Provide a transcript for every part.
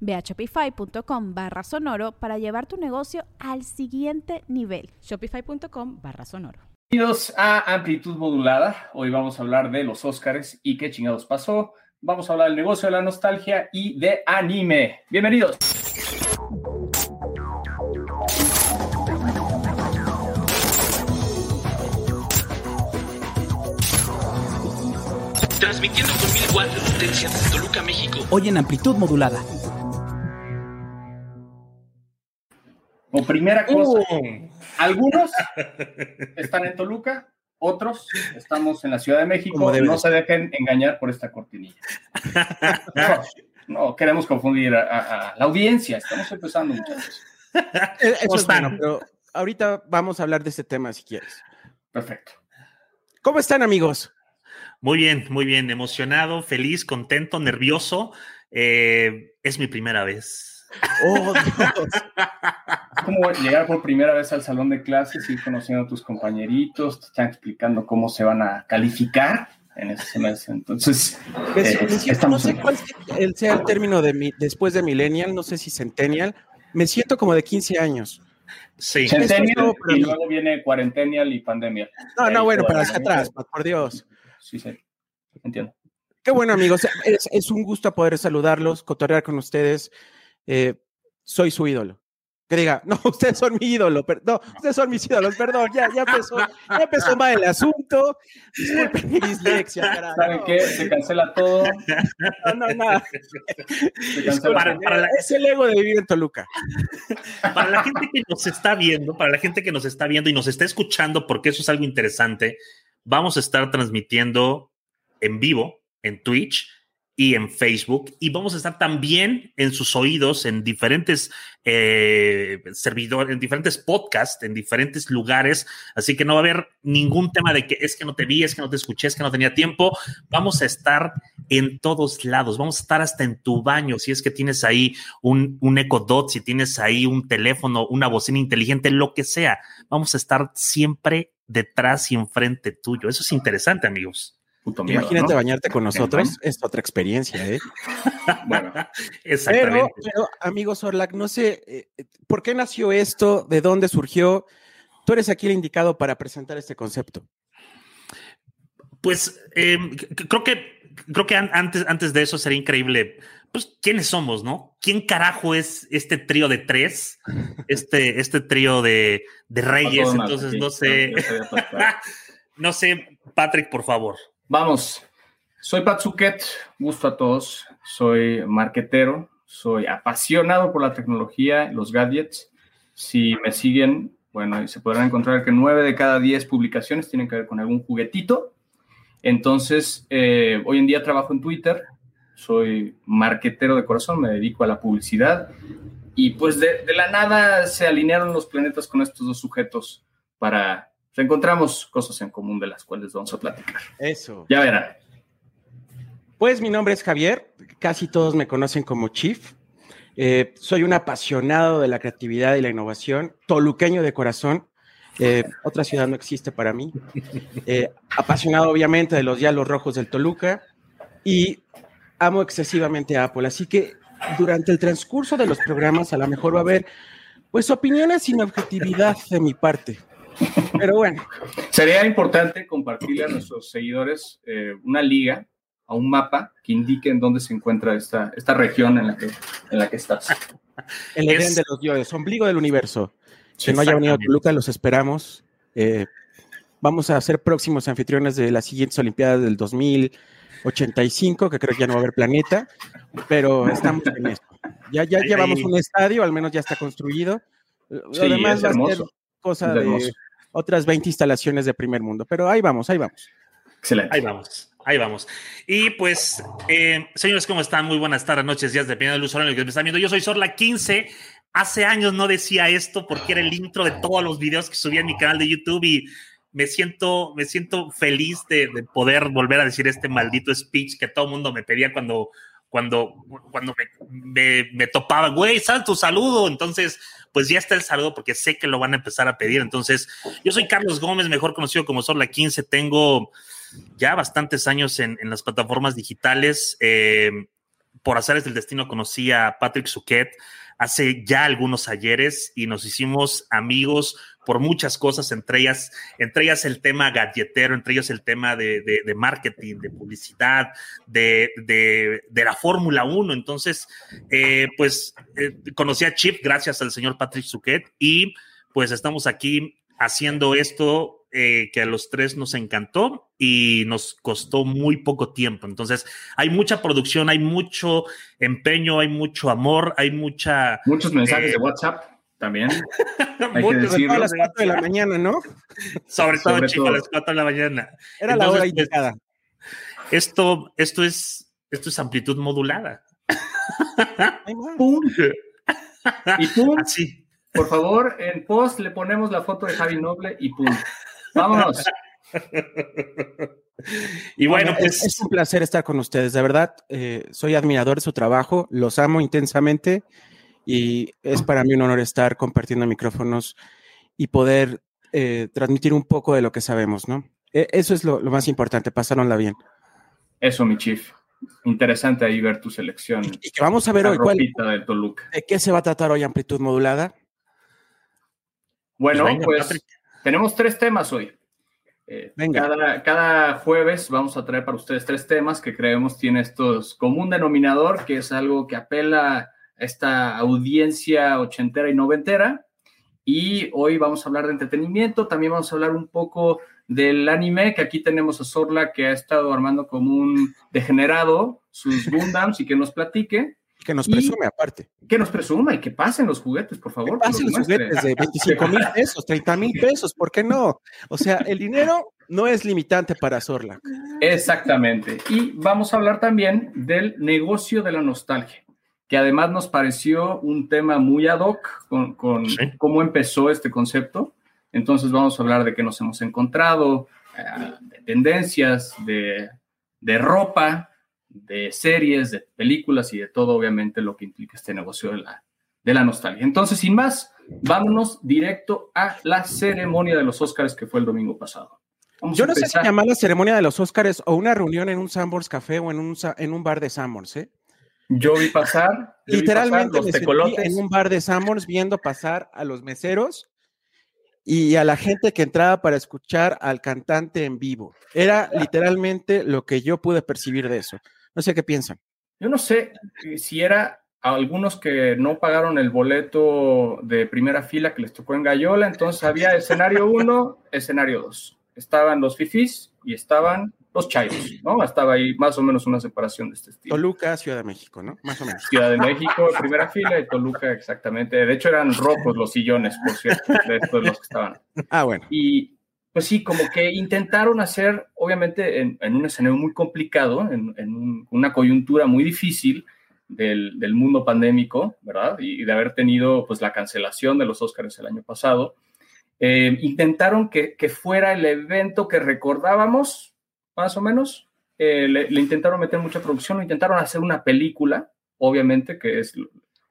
Ve a shopify.com barra sonoro para llevar tu negocio al siguiente nivel. Shopify.com barra sonoro. Bienvenidos a Amplitud Modulada. Hoy vamos a hablar de los Óscares y qué chingados pasó. Vamos a hablar del negocio de la nostalgia y de anime. Bienvenidos. Transmitiendo con mil watts de potencia desde Toluca, México. Hoy en amplitud modulada. O primera cosa, algunos están en Toluca, otros estamos en la Ciudad de México. No se dejen engañar por esta cortinilla. No, queremos confundir a, la audiencia. Estamos empezando, muchachos. Eso es bueno, pero ahorita vamos a hablar de este tema si quieres. Perfecto. ¿Cómo están, amigos? Muy bien, muy bien. Emocionado, feliz, contento, nervioso. Eh, es mi primera vez. Oh, Dios. Es como llegar por primera vez al salón de clases, ir conociendo a tus compañeritos, te están explicando cómo se van a calificar en ese semestre. Entonces, pues, eh, no sé cuál sea el término de después de millennial, no sé si centennial. Me siento como de 15 años. Sí. Centennial y luego viene cuarentenial y pandemia. No, no, bueno, para hacia atrás, por Dios. Sí, sí, entiendo. Qué bueno, amigos. Es, es un gusto poder saludarlos, cotorrear con ustedes. Eh, soy su ídolo. Que diga, no, ustedes son mi ídolo, no, ustedes son mis ídolos, perdón, ya, ya empezó, ya empezó mal el asunto. Disculpen mi dislexia, carajo. ¿Saben qué? Se cancela todo. No, no, nada. Para, para es el ego de vivir en Toluca. Para la gente que nos está viendo, para la gente que nos está viendo y nos está escuchando, porque eso es algo interesante, vamos a estar transmitiendo en vivo en Twitch y en Facebook. Y vamos a estar también en sus oídos en diferentes eh, servidores, en diferentes podcasts, en diferentes lugares. Así que no va a haber ningún tema de que es que no te vi, es que no te escuché, es que no tenía tiempo. Vamos a estar en todos lados. Vamos a estar hasta en tu baño. Si es que tienes ahí un, un Echo Dot, si tienes ahí un teléfono, una bocina inteligente, lo que sea. Vamos a estar siempre detrás y enfrente tuyo. Eso es interesante, amigos. Imagínate bañarte con nosotros, es otra experiencia, ¿eh? bueno, exactamente. Pero, amigo Sorlac, no sé, eh, ¿por qué nació esto? ¿De dónde surgió? Tú eres aquí el indicado para presentar este concepto. Pues em, creo que creo que antes, antes de eso sería increíble. Pues, ¿quiénes somos, no? ¿Quién carajo es este trío de tres? Este, este trío de, de reyes. Entonces, no sé. no sé, Patrick, por favor. Vamos, soy Pat gusto a todos, soy marquetero, soy apasionado por la tecnología, los gadgets. Si me siguen, bueno, se podrán encontrar que nueve de cada diez publicaciones tienen que ver con algún juguetito. Entonces, eh, hoy en día trabajo en Twitter, soy marquetero de corazón, me dedico a la publicidad y pues de, de la nada se alinearon los planetas con estos dos sujetos para encontramos cosas en común de las cuales vamos a platicar. Eso. Ya verán. Pues mi nombre es Javier, casi todos me conocen como Chief. Eh, soy un apasionado de la creatividad y la innovación, toluqueño de corazón. Eh, otra ciudad no existe para mí. Eh, apasionado obviamente de los diálogos rojos del Toluca y amo excesivamente a Apple. Así que durante el transcurso de los programas a lo mejor va a haber pues opiniones sin objetividad de mi parte. Pero bueno. Sería importante compartirle a nuestros seguidores eh, una liga a un mapa que indique en dónde se encuentra esta, esta región en la que, en la que estás. El Edén de los dioses, ombligo del universo. Que no haya venido a Toluca, los esperamos. Eh, vamos a ser próximos anfitriones de las siguientes Olimpiadas del 2085, que creo que ya no va a haber planeta, pero estamos en esto. Ya, ya llevamos un estadio, al menos ya está construido. Sí, va a ser cosa de otras 20 instalaciones de primer mundo, pero ahí vamos, ahí vamos. Excelente. Ahí vamos. Ahí vamos. Y pues, eh, señores, ¿cómo están? Muy buenas tardes, noches, días, dependiendo del usuario en el que me están viendo. Yo soy Sorla 15. Hace años no decía esto porque era el intro de todos los videos que subía en mi canal de YouTube y me siento, me siento feliz de, poder volver a decir este maldito speech que todo el mundo me pedía cuando, cuando, cuando me, me, topaba, güey, sal tu saludo. Entonces, pues ya está el saludo porque sé que lo van a empezar a pedir. Entonces, yo soy Carlos Gómez, mejor conocido como Sorla 15. Tengo ya bastantes años en, las plataformas digitales. Eh, por azares del destino conocí a Patrick Suquet hace ya algunos ayeres y nos hicimos amigos por muchas cosas, entre ellas, entre ellas el tema galletero, entre ellos el tema de, marketing, de publicidad, de, la Fórmula 1. Entonces, eh, pues eh, conocí a Chip gracias al señor Patrick Suquet y pues estamos aquí haciendo esto eh, que a los tres nos encantó y nos costó muy poco tiempo. Entonces, hay mucha producción, hay mucho empeño, hay mucho amor, hay mucha... Muchos mensajes de WhatsApp también. hay que decirlo. A las 4 de la mañana, ¿no? Sobre todo, chicos, a las 4 de la mañana. Era la hora indicada. esto, esto, es, esto es amplitud modulada. ¡Pum! y pum. Así. Por favor, en post le ponemos la foto de Javi Noble y pum. Vámonos. Y bueno, pues es, un placer estar con ustedes, de verdad. Eh, soy admirador de su trabajo, los amo intensamente y es para mí un honor estar compartiendo micrófonos y poder eh, transmitir un poco de lo que sabemos, ¿no? E, eso es lo, más importante, pasaronla bien. Eso, mi chief. Interesante ahí ver tu selección. Y, que vamos a ver hoy cuál, de, Toluca. ¿De qué se va a tratar hoy amplitud modulada? Bueno, pues tenemos tres temas hoy. Eh, cada, jueves vamos a traer para ustedes tres temas que creemos tiene estos común denominador, que es algo que apela esta audiencia ochentera y noventera. Y hoy vamos a hablar de entretenimiento, también vamos a hablar un poco del anime, que aquí tenemos a Sorla que ha estado armando como un degenerado sus Gundams y que nos platique. Que nos presume aparte. Que nos presuma y que pasen los juguetes, por favor. Que pasen los juguetes de 25 mil pesos, 30 mil pesos, ¿por qué no? O sea, el dinero no es limitante para Sorla. Exactamente. Y vamos a hablar también del negocio de la nostalgia, que además nos pareció un tema muy ad hoc con, cómo empezó este concepto. Entonces vamos a hablar de qué nos hemos encontrado, eh, de tendencias, de, de ropa, de series, de películas y de todo, obviamente, lo que implica este negocio de la, de la nostalgia. Entonces, sin más, vámonos directo a la ceremonia de los Óscares que fue el domingo pasado. Yo no sé si llamar la ceremonia de los Óscares o una reunión en un Sanborns Café o en un, en un bar de Sanborns, ¿eh? Yo vi pasar. Literalmente en un bar de Sanborns viendo pasar a los meseros y a la gente que entraba para escuchar al cantante en vivo. Era literalmente lo que yo pude percibir de eso. No sé qué piensan. Yo no sé eh, si era a algunos que no pagaron el boleto de primera fila que les tocó en Gallola, entonces había escenario 1, escenario 2. Estaban los fifis y estaban los chayos, ¿no? Estaba ahí más o menos una separación de este estilo. Toluca, Ciudad de México, ¿no? Más o menos. Ciudad de México, primera fila, y Toluca, exactamente. De hecho, eran rojos los sillones, por cierto, de estos los que estaban. Ah, bueno. Y, pues sí, como que intentaron hacer, obviamente, en, un escenario muy complicado, en, una coyuntura muy difícil del, mundo pandémico, ¿verdad? Y, de haber tenido, pues, la cancelación de los Óscares el año pasado. Eh, intentaron que, fuera el evento que recordábamos, más o menos. Eh, le, intentaron meter mucha producción, intentaron hacer una película, obviamente, que es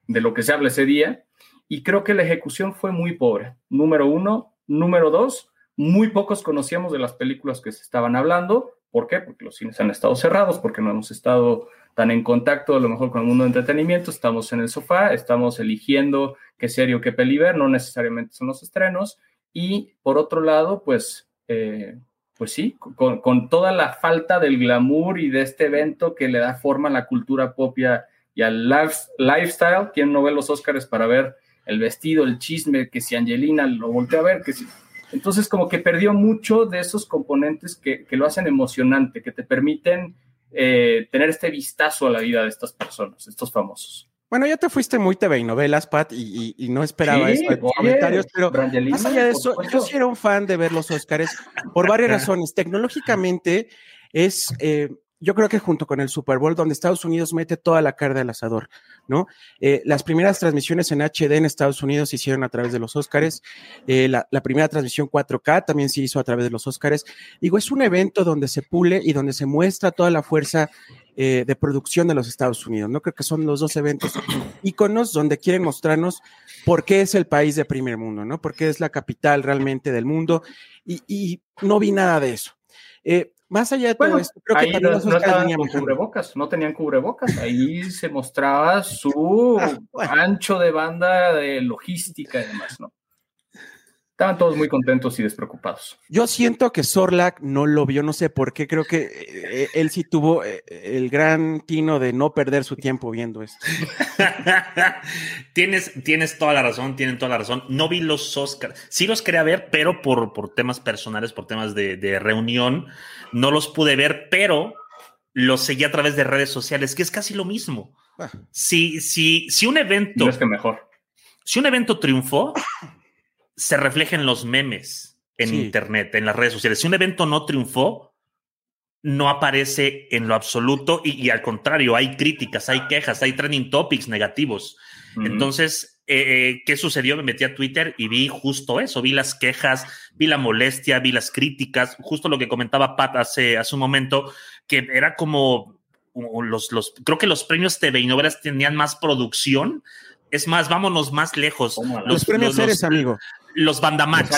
de lo que se habla ese día, y creo que la ejecución fue muy pobre. Número uno. Número dos, muy pocos conocíamos de las películas que se estaban hablando. ¿Por qué? Porque los cines han estado cerrados, porque no hemos estado tan en contacto a lo mejor con el mundo de entretenimiento, estamos en el sofá, estamos eligiendo qué serie o qué peli ver, no necesariamente son los estrenos. Y por otro lado, pues, eh, pues sí, con, con, toda la falta del glamour y de este evento que le da forma a la cultura pop y, al lifestyle, ¿quién no ve los Oscars para ver el vestido, el chisme, que si Angelina lo voltea a ver, que si Entonces, como que perdió mucho de esos componentes que, que lo hacen emocionante, que te permiten eh, tener este vistazo a la vida de estas personas, estos famosos. Bueno, ya te fuiste muy TV y novelas, Pat, y, y, no esperaba eso de comentarios, pero más allá de eso, yo sí era un fan de ver los Óscares por varias razones. Tecnológicamente es, eh, yo creo que junto con el Super Bowl, donde Estados Unidos mete toda la carne al asador, ¿no? Eh, las primeras transmisiones en HD en Estados Unidos se hicieron a través de los Óscares, eh, la, primera transmisión 4K también se hizo a través de los Óscares. Digo, es un evento donde se pule y donde se muestra toda la fuerza eh, de producción de los Estados Unidos. No creo que son los dos eventos íconos donde quieren mostrarnos por qué es el país de primer mundo, ¿no? Porque es la capital realmente del mundo y, no vi nada de eso. Más allá de todo bueno, esto, creo ahí que no, no estaban con cubrebocas, no tenían cubrebocas. Ahí se mostraba su Ah, bueno. ancho de banda de logística y demás, ¿no? Estaban todos muy contentos y despreocupados. Yo siento que Sorlac no lo vio, no sé por qué, creo que eh, él sí tuvo eh, el gran tino de no perder su tiempo viendo esto. tienes, tienes toda la razón, tienen toda la razón. No vi los Oscars, sí los quería ver, pero por, por temas personales, por temas de, de reunión, no los pude ver, pero los seguí a través de redes sociales, que es casi lo mismo. Ah. Si, si, si un evento, No es que mejor. si un evento triunfó, se refleja en los memes, en Sí. internet, en las redes sociales. Si un evento no triunfó, no aparece en lo absoluto y, y al contrario, hay críticas, hay quejas, hay trending topics negativos. Entonces, eh, ¿qué sucedió? Me metí a Twitter y vi justo eso, vi las quejas, vi la molestia, vi las críticas, justo lo que comentaba Pat hace, hace un momento, que era como los, los, creo que los premios TV y novelas tenían más producción. Es más, vámonos más lejos. Los, premios los, Ceres, amigo. Los Bandamax.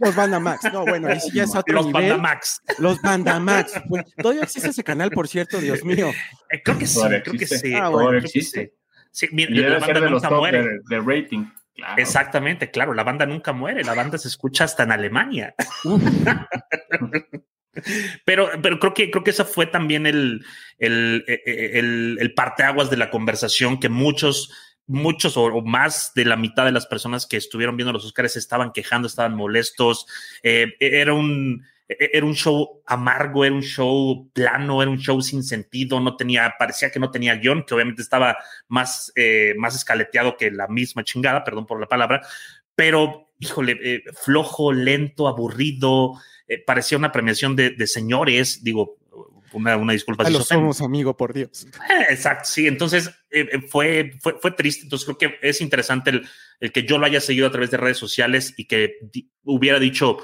Los Bandamax. No, bueno, ahí sí ya es otro Los nivel. Bandamax. Los Bandamax. Bueno, todavía existe ese canal, por cierto, Dios mío. Eh, creo que sí, Todavía creo que sí. Ah, Todavía creo que existe. sí. Sí, mira, Y la banda de nunca muere. de, de rating. Claro. Exactamente, claro, la banda nunca muere, la banda se escucha hasta en Alemania. pero, pero creo que creo que ese fue también el, el, el, el parteaguas de la conversación que muchos, muchos o, más de la mitad de las personas que estuvieron viendo los Oscars estaban quejando, estaban molestos. Eh, era un era un show amargo, era un show plano, era un show sin sentido, no tenía, parecía que no tenía guion, que obviamente estaba más, eh, más escaleteado que la misma chingada, perdón por la palabra, pero híjole, eh, flojo, lento, aburrido, parecía una premiación de, de señores, digo, una, una disculpa. A si lo somos, amigo, por Dios. Eh, exacto, sí, entonces eh, fue, fue, fue, triste, entonces creo que es interesante el, el, que yo lo haya seguido a través de redes sociales y que di hubiera dicho,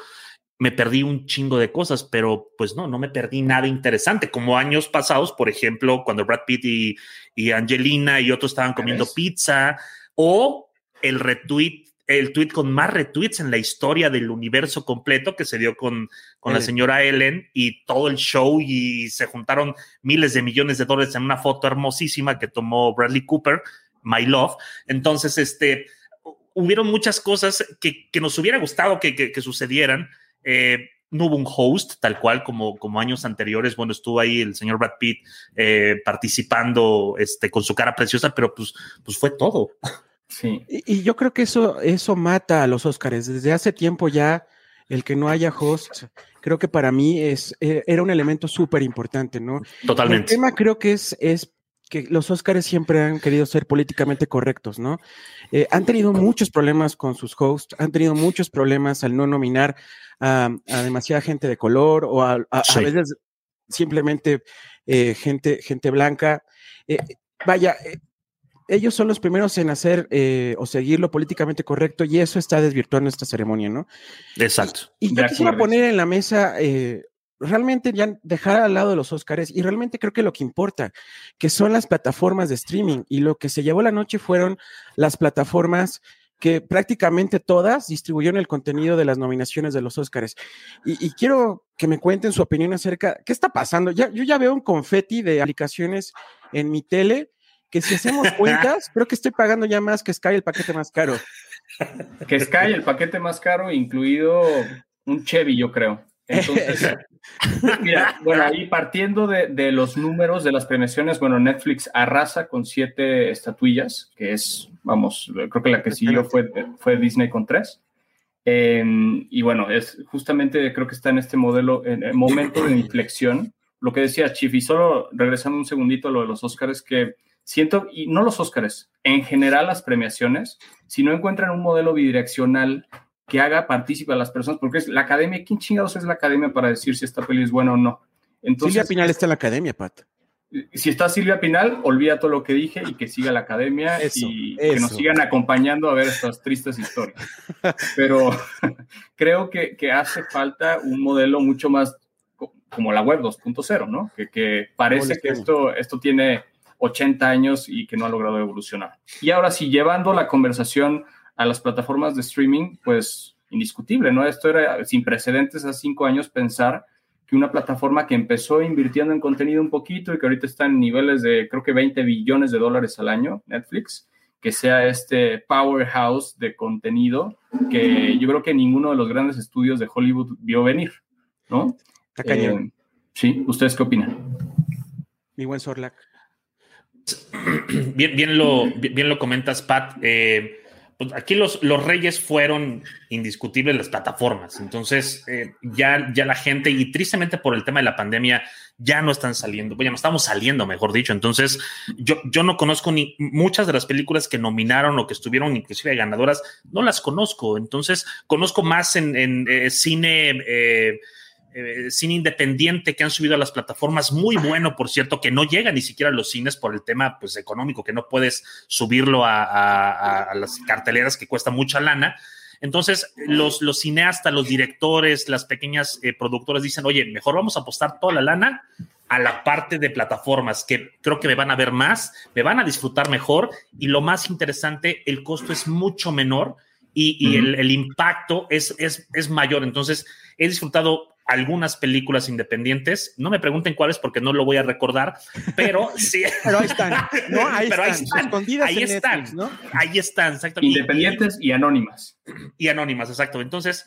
me perdí un chingo de cosas, pero pues no, no me perdí nada interesante, como años pasados, por ejemplo, cuando Brad Pitt y, y Angelina y otros estaban comiendo pizza, o el retweet, el tweet con más retweets en la historia del universo completo que se dio con, con la señora Ellen y todo el show y se juntaron miles de millones de dólares en una foto hermosísima que tomó Bradley Cooper, My Love. Entonces, este, hubieron muchas cosas que, que nos hubiera gustado que, que, que sucedieran. Eh, no hubo un host tal cual como, como años anteriores. Bueno, estuvo ahí el señor Brad Pitt eh, participando este, con su cara preciosa, pero pues, pues fue todo. Sí. Y, y, yo creo que eso, eso mata a los Óscares. Desde hace tiempo ya, el que no haya host, creo que para mí es, eh, era un elemento súper importante, ¿no? Totalmente. El tema creo que es, es que los Óscares siempre han querido ser políticamente correctos, ¿no? Eh, han tenido muchos problemas con sus hosts, han tenido muchos problemas al no nominar a, a demasiada gente de color o a, a, sí. a veces simplemente eh, gente, gente blanca. Eh, vaya, ellos son los primeros en hacer eh, o seguir lo políticamente correcto y eso está desvirtuando esta ceremonia, ¿no? Exacto. Y, y yo quisiera poner en la mesa eh, realmente ya dejar al lado de los Óscares y realmente creo que lo que importa, que son las plataformas de streaming y lo que se llevó la noche fueron las plataformas que prácticamente todas distribuyeron el contenido de las nominaciones de los Óscares. Y, y, quiero que me cuenten su opinión acerca, ¿qué está pasando? Ya, yo ya veo un confeti de aplicaciones en mi tele, que si hacemos cuentas, creo que estoy pagando ya más que Sky el paquete más caro. Que Sky el paquete más caro, incluido un Chevy, yo creo. Entonces, mira, bueno, ahí partiendo de, de, los números de las premiaciones, bueno, Netflix arrasa con siete estatuillas, que es, vamos, creo que la que siguió fue, fue Disney con tres. Em, y bueno, es justamente creo que está en este modelo, en el momento de inflexión. Lo que decía Chief, y solo regresando un segundito a lo de los Oscars, que siento, y no los Oscars, en general las premiaciones, si no encuentran un modelo bidireccional que haga partícipe a las personas, porque es la academia, ¿quién chingados es la academia para decir si esta peli es buena o no? Entonces, Silvia Pinal está en la academia, Pat. Si está Silvia Pinal, olvida todo lo que dije y que siga la academia y que nos sigan acompañando a ver estas tristes historias. Pero creo que, que, hace falta un modelo mucho más como la web 2.0, ¿no? Que, que parece que esto, esto tiene 80 años y que no ha logrado evolucionar. Y ahora sí, llevando la conversación a las plataformas de streaming, pues indiscutible, ¿no? Esto era sin precedentes hace cinco años pensar que una plataforma que empezó invirtiendo en contenido un poquito y que ahorita está en niveles de creo que 20 billones de dólares al año, Netflix, que sea este powerhouse de contenido que yo creo que ninguno de los grandes estudios de Hollywood vio venir, ¿no? Eh, sí, ¿ustedes qué opinan? Mi buen Sorlac. Bien, bien, lo, bien lo comentas, Pat. Eh, pues aquí los, los reyes fueron indiscutibles las plataformas. Entonces, eh, ya, ya la gente, y tristemente por el tema de la pandemia, ya no están saliendo, ya no estamos saliendo, mejor dicho. Entonces, yo, yo no conozco ni muchas de las películas que nominaron o que estuvieron inclusive ganadoras, no las conozco. Entonces, conozco más en, en eh, cine. Eh, cine independiente que han subido a las plataformas, muy bueno, por cierto, que no llega ni siquiera a los cines por el tema pues, económico, que no puedes subirlo a, las carteleras que cuesta mucha lana. Entonces, los, los cineastas, los directores, las pequeñas eh, productoras dicen, oye, mejor vamos a apostar toda la lana a la parte de plataformas, que creo que me van a ver más, me van a disfrutar mejor y lo más interesante, el costo es mucho menor y, el, impacto es, es, es mayor. Entonces, he disfrutado algunas películas independientes. No me pregunten cuáles porque no lo voy a recordar, pero sí. pero ahí están, ¿no? Ahí pero están, escondidas ahí están, ¿no? Ahí están, exactamente. Independientes y, anónimas. Y anónimas, exacto. Entonces,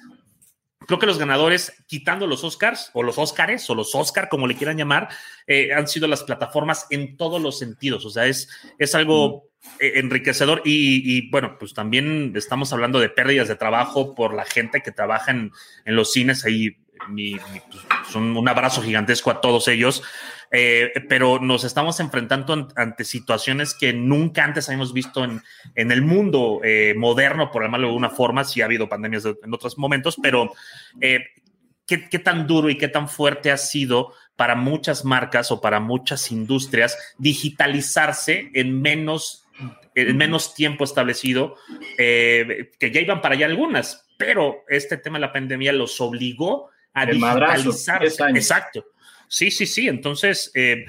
creo que los ganadores, quitando los Oscars o los Oscars o los Oscar, como le quieran llamar, eh, han sido las plataformas en todos los sentidos. O sea, es, es algo eh, enriquecedor y, bueno, pues también estamos hablando de pérdidas de trabajo por la gente que trabaja en, en los cines ahí pues, un, abrazo gigantesco a todos ellos, eh, pero nos estamos enfrentando ante situaciones que nunca antes habíamos visto en, en el mundo eh, moderno, por llamarlo de alguna forma, si ha habido pandemias en otros momentos, pero eh, ¿qué, ¿qué tan duro y qué tan fuerte ha sido para muchas marcas o para muchas industrias digitalizarse en menos en menos tiempo establecido, que ya iban para allá algunas, pero este tema de la pandemia los obligó a digitalizar. Exacto. Sí, sí, sí. Entonces, eh,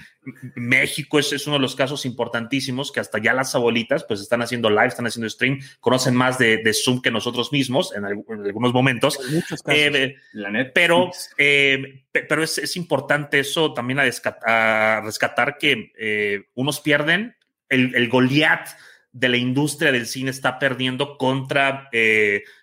México es, uno de los casos importantísimos que hasta ya las abuelitas pues están haciendo live, están haciendo stream, conocen más de, Zoom que nosotros mismos en, algunos momentos. Eh, pero eh, pero es, importante eso también a, rescatar que unos pierden el, el Goliat de la industria del cine está perdiendo contra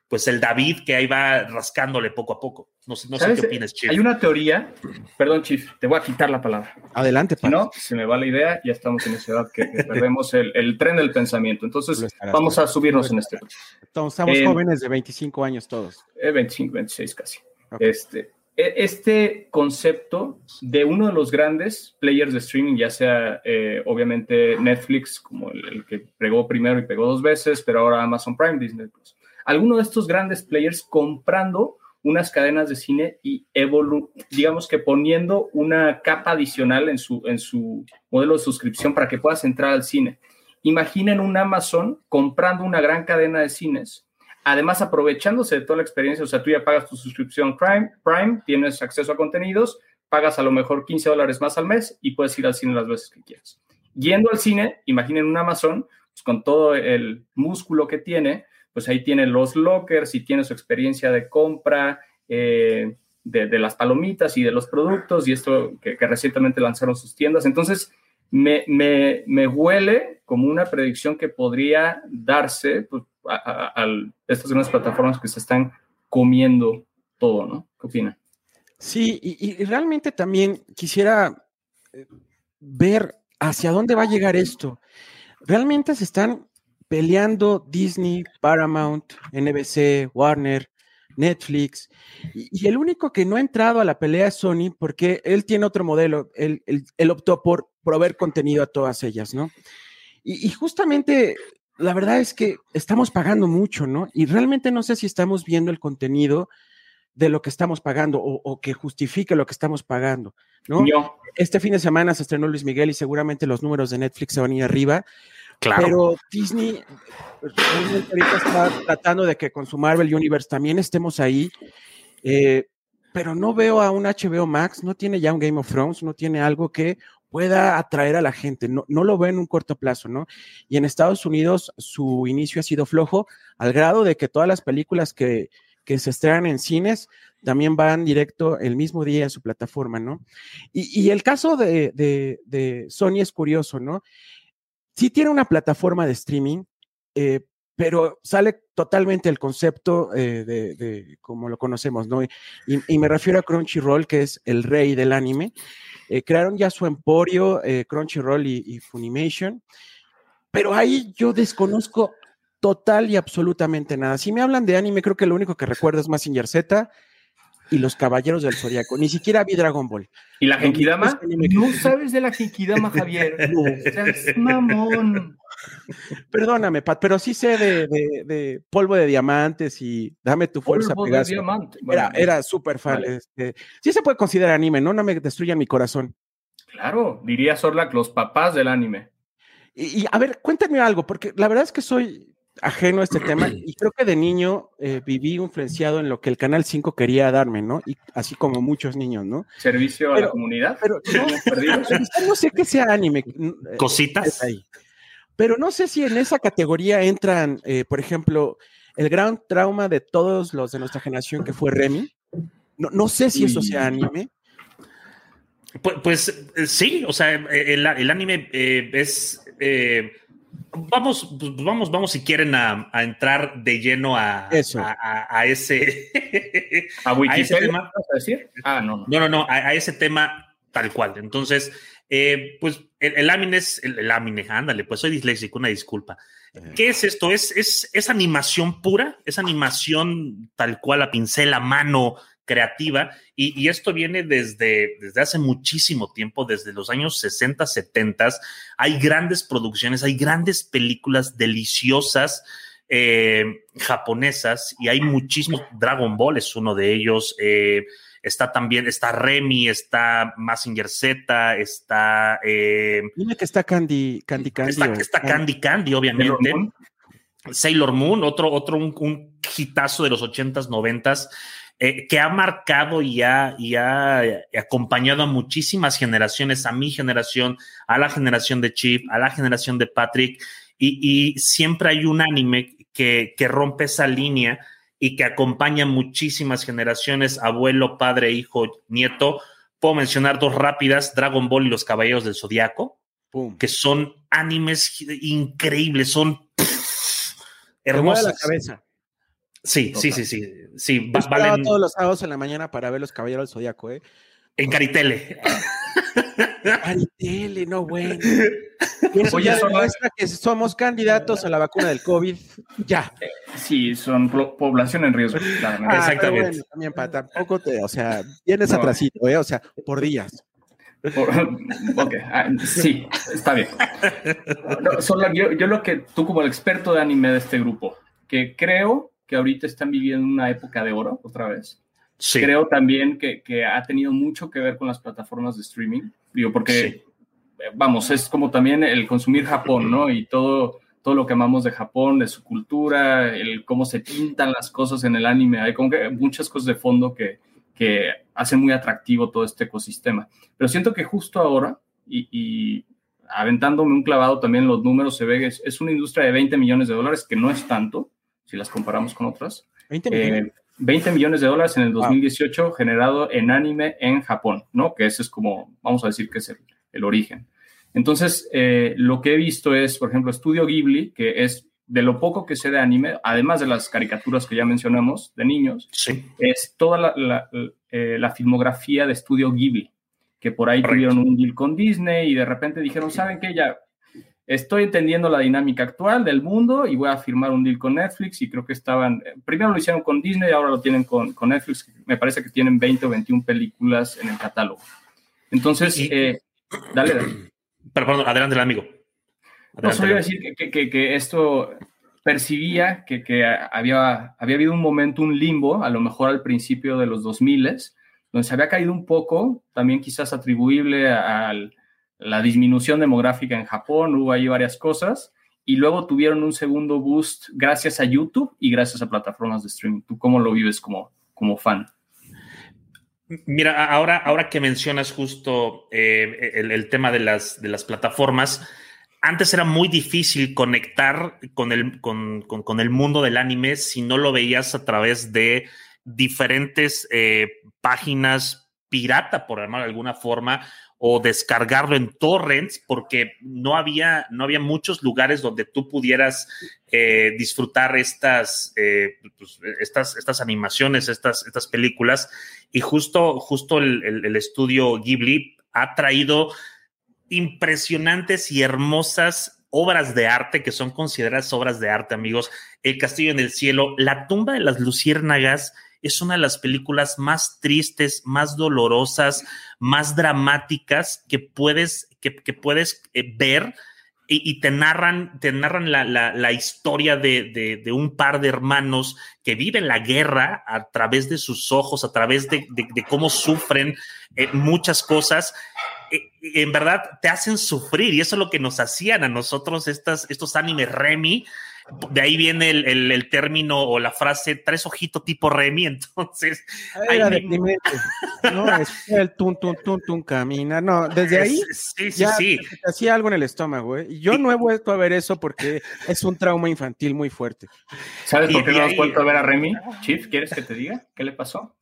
pues el David que ahí va rascándole poco a poco. No, sé, no sé qué opinas, Chief. Hay una teoría, perdón, Chief, te voy a quitar la palabra. Adelante, Si no, se me va la idea, ya estamos en esa edad que, perdemos el, tren del pensamiento. Entonces, vamos a subirnos en este. estamos eh, jóvenes de 25 años todos. 25, eh, 26 casi. Este, e, este concepto de uno de los grandes players de streaming, ya sea eh, obviamente Netflix, como el, el, que pegó primero y pegó dos veces, pero ahora Amazon Prime, Disney Plus. Alguno de estos grandes players comprando unas cadenas de cine y evolu digamos que poniendo una capa adicional en su, en su modelo de suscripción para que puedas entrar al cine. Imaginen un Amazon comprando una gran cadena de cines, además aprovechándose de toda la experiencia, o sea, tú ya pagas tu suscripción Prime, Prime tienes acceso a contenidos, pagas a lo mejor 15 dólares más al mes y puedes ir al cine las veces que quieras. Yendo al cine, imaginen un Amazon pues, con todo el músculo que tiene, pues ahí tiene los lockers y tiene su experiencia de compra eh, de, las palomitas y de los productos y esto que, recientemente lanzaron sus tiendas. Entonces, me, huele como una predicción que podría darse pues, a, estas grandes plataformas que se están comiendo todo, ¿no? ¿Qué opina? Sí, y, realmente también quisiera eh, ver hacia dónde va a llegar esto. Realmente se están peleando Disney, Paramount, NBC, Warner, Netflix. Y, el único que no ha entrado a la pelea es Sony porque él tiene otro modelo. Él, optó por proveer contenido a todas ellas, ¿no? Y, justamente la verdad es que estamos pagando mucho, ¿no? Y realmente no sé si estamos viendo el contenido de lo que estamos pagando o, que justifique lo que estamos pagando, ¿no? Este fin de semana se estrenó Luis Miguel y seguramente los números de Netflix se van a ir arriba. Pero Disney ahorita está tratando de que con su Marvel Universe también estemos ahí. Eh, pero no veo a un HBO Max, no tiene ya un Game of Thrones, no tiene algo que pueda atraer a la gente, no, no lo ve en un corto plazo, ¿no? Y en Estados Unidos su inicio ha sido flojo, al grado de que todas las películas que, se estrenan en cines también van directo el mismo día a su plataforma, ¿no? Y, el caso de, de, Sony es curioso, ¿no? Sí tiene una plataforma de streaming, eh, pero sale totalmente el concepto eh, de, como lo conocemos, ¿no? Y, me refiero a Crunchyroll, que es el rey del anime. Eh, crearon ya su emporio, Crunchyroll y, Funimation, pero ahí yo desconozco total y absolutamente nada. Si me hablan de anime, creo que lo único que recuerdo es Massinger Z, y los Caballeros del Zodiaco. Ni siquiera vi Dragon Ball. ¿Y la Genkidama? No sabes de la Genkidama, Javier. No. mamón. Perdóname, Pat, pero sí sé de, polvo de diamantes y dame tu fuerza, polvo De diamante. era, era súper fan. Este, sí se puede considerar anime, ¿no? No me destruyan mi corazón. Claro, diría Sorlac, los papás del anime. Y, y, a ver, cuéntame algo, porque la verdad es que soy ajeno a este tema y creo que de niño eh, viví influenciado en lo que el Canal 5 quería darme, ¿no? Y así como muchos niños, ¿no? Servicio a la comunidad. Pero no, sé qué sea anime. Eh, Cositas. Pero no sé si en esa categoría entran, eh, por ejemplo, el gran trauma de todos los de nuestra generación que fue Remy. No, no sé si eso sea anime. Pues, pues sí, o sea, el, el anime es Vamos, pues, vamos, vamos si quieren a, entrar de lleno a, a, ese a Wikipedia, tema. decir? Ah, no, no, no, no, a, ese tema tal cual. Entonces, eh, pues el, el lámine es el, lámine, ándale, pues soy disléxico, una disculpa. ¿Qué es esto? ¿Es, es, es animación pura? ¿Es animación tal cual a pincel, a mano, creativa y, esto viene desde, desde hace muchísimo tiempo, desde los años 60, 70. Hay grandes producciones, hay grandes películas deliciosas eh, japonesas y hay muchísimos. Dragon Ball es uno de ellos. Eh, está también, está Remy, está Massinger Z, está. Eh, Dime que está Candy, Candy Candy. Está, Candy Candy, obviamente. Sailor Moon, otro, otro un, un hitazo de los 80s, 90s. Eh, que ha marcado y ha, y ha, acompañado a muchísimas generaciones, a mi generación, a la generación de Chip, a la generación de Patrick, y, siempre hay un anime que, que, rompe esa línea y que acompaña muchísimas generaciones, abuelo, padre, hijo, nieto. Puedo mencionar dos rápidas, Dragon Ball y los Caballeros del Zodiaco, que son animes increíbles, son hermosos. la cabeza. Sí, sí, sí, sí, sí. valen... todos los sábados en la mañana para ver los Caballeros del Zodíaco, ¿eh? En Caritele. Caritele, no bueno. Oye, que somos candidatos a la vacuna del COVID. Ya. Sí, son población en riesgo. Ah, Exactamente. también, para tampoco te, o sea, tienes atrasito, ¿eh? O sea, por días. ok, ah, sí, está bien. yo, yo lo que tú como el experto de anime de este grupo, que creo que ahorita están viviendo una época de oro otra vez. Creo también que, que, ha tenido mucho que ver con las plataformas de streaming, digo, porque, eh, vamos, es como también el consumir Japón, ¿no? Y todo, todo lo que amamos de Japón, de su cultura, el cómo se pintan las cosas en el anime, hay como que muchas cosas de fondo que, que hacen muy atractivo todo este ecosistema. Pero siento que justo ahora, y, y aventándome un clavado también los números, se ve que es, es una industria de 20 millones de dólares, que no es tanto, si las comparamos con otras. 20 eh, millones. de dólares en el 2018 generado en anime en Japón, ¿no? Que ese es como, vamos a decir que es el, origen. Entonces, eh, lo que he visto es, por ejemplo, Estudio Ghibli, que es de lo poco que sé de anime, además de las caricaturas que ya mencionamos de niños, es toda la, eh, la, filmografía de Estudio Ghibli, que por ahí tuvieron un deal con Disney y de repente dijeron, ¿saben qué? Ya estoy entendiendo la dinámica actual del mundo y voy a firmar un deal con Netflix y creo que estaban, primero lo hicieron con Disney, ahora lo tienen con, con Netflix, me parece que tienen 20 o 21 películas en el catálogo. Entonces, eh, dale, dale. Perdón, adelante, amigo. no, solo iba a decir que, que, que, esto percibía que, que, había, había habido un momento, un limbo, a lo mejor al principio de los 2000, donde se había caído un poco, también quizás atribuible a la disminución demográfica en Japón, hubo ahí varias cosas, y luego tuvieron un segundo boost gracias a YouTube y gracias a plataformas de streaming. ¿Tú cómo lo vives como, como fan? Mira, ahora, ahora que mencionas justo eh, el, tema de las, de las plataformas, antes era muy difícil conectar con el, con, con, el mundo del anime si no lo veías a través de diferentes eh, páginas pirata, por de alguna forma, o descargarlo en torrents, porque no había, no había muchos lugares donde tú pudieras eh, disfrutar estas, pues, estas, estas animaciones, estas, estas películas. Y justo, justo el, estudio Ghibli ha traído impresionantes y hermosas obras de arte que son consideradas obras de arte, amigos. El Castillo en el Cielo, La tumba de las luciérnagas es una de las películas más tristes, más dolorosas, más dramáticas que puedes, que, puedes eh, ver y, te narran, te narran la, historia de, un par de hermanos que viven la guerra a través de sus ojos, a través de, cómo sufren eh, muchas cosas. Eh, en verdad te hacen sufrir y eso es lo que nos hacían a nosotros estas, estos animes Remy de ahí viene el, término o la frase tres ojitos tipo Remy, entonces... Era No, es el tun, tun, tun, tun, camina. No, desde ahí sí, sí, sí. hacía algo en el estómago. ¿eh? Y yo no he vuelto a ver eso porque es un trauma infantil muy fuerte. ¿Sabes por qué no has vuelto a ver a Remy? Chief, ¿quieres que te diga qué le pasó?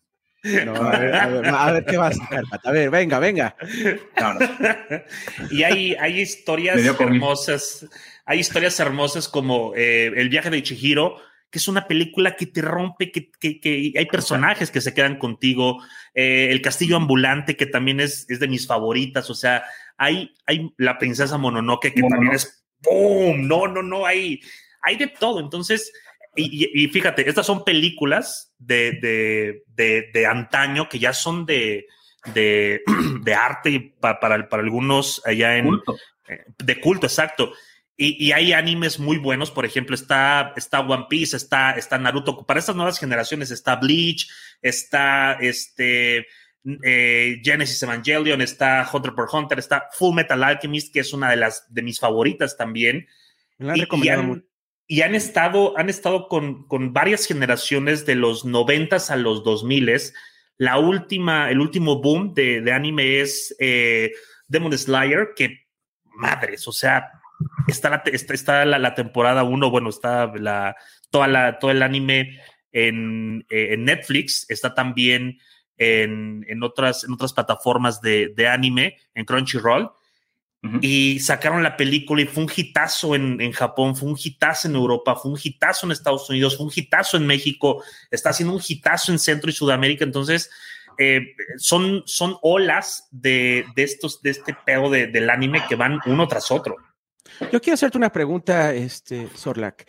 No, a, ver, a, ver, qué vas a hacer, A ver, venga, venga. Y hay, hay historias hermosas hay historias hermosas como eh, El viaje de Chihiro, que es una película que te rompe, que, hay personajes que se quedan contigo. Eh, el castillo ambulante, que también es, es, de mis favoritas. O sea, hay, hay La princesa Mononoke, que también es ¡boom! No, no, no, hay, hay de todo. Entonces, y, fíjate, estas son películas de, de, antaño que ya son de, de, arte para, para, para, algunos allá en... Eh, de culto, exacto. Y, hay animes muy buenos, por ejemplo, está, está One Piece, está, está Naruto. Para estas nuevas generaciones está Bleach, está este, eh, Genesis Evangelion, está Hunter por Hunter, está Full Metal Alchemist, que es una de las de mis favoritas también. y, han, y, han, estado, han estado con, con varias generaciones de los noventas a los dos miles. La última, el último boom de, de anime es eh, Demon Slayer, que madres, o sea, está la, está, la, temporada 1, bueno, está la, toda la, todo el anime en, eh, en Netflix, está también en, en, otras, en otras plataformas de, de anime, en Crunchyroll. Y sacaron la película y fue un hitazo en, en, Japón, fue un hitazo en Europa, fue un hitazo en Estados Unidos, fue un hitazo en México, está haciendo un hitazo en Centro y Sudamérica. Entonces, eh, son, son olas de, de, estos, de este pedo de, del anime que van uno tras otro. Yo quiero hacerte una pregunta, este, Sorlac.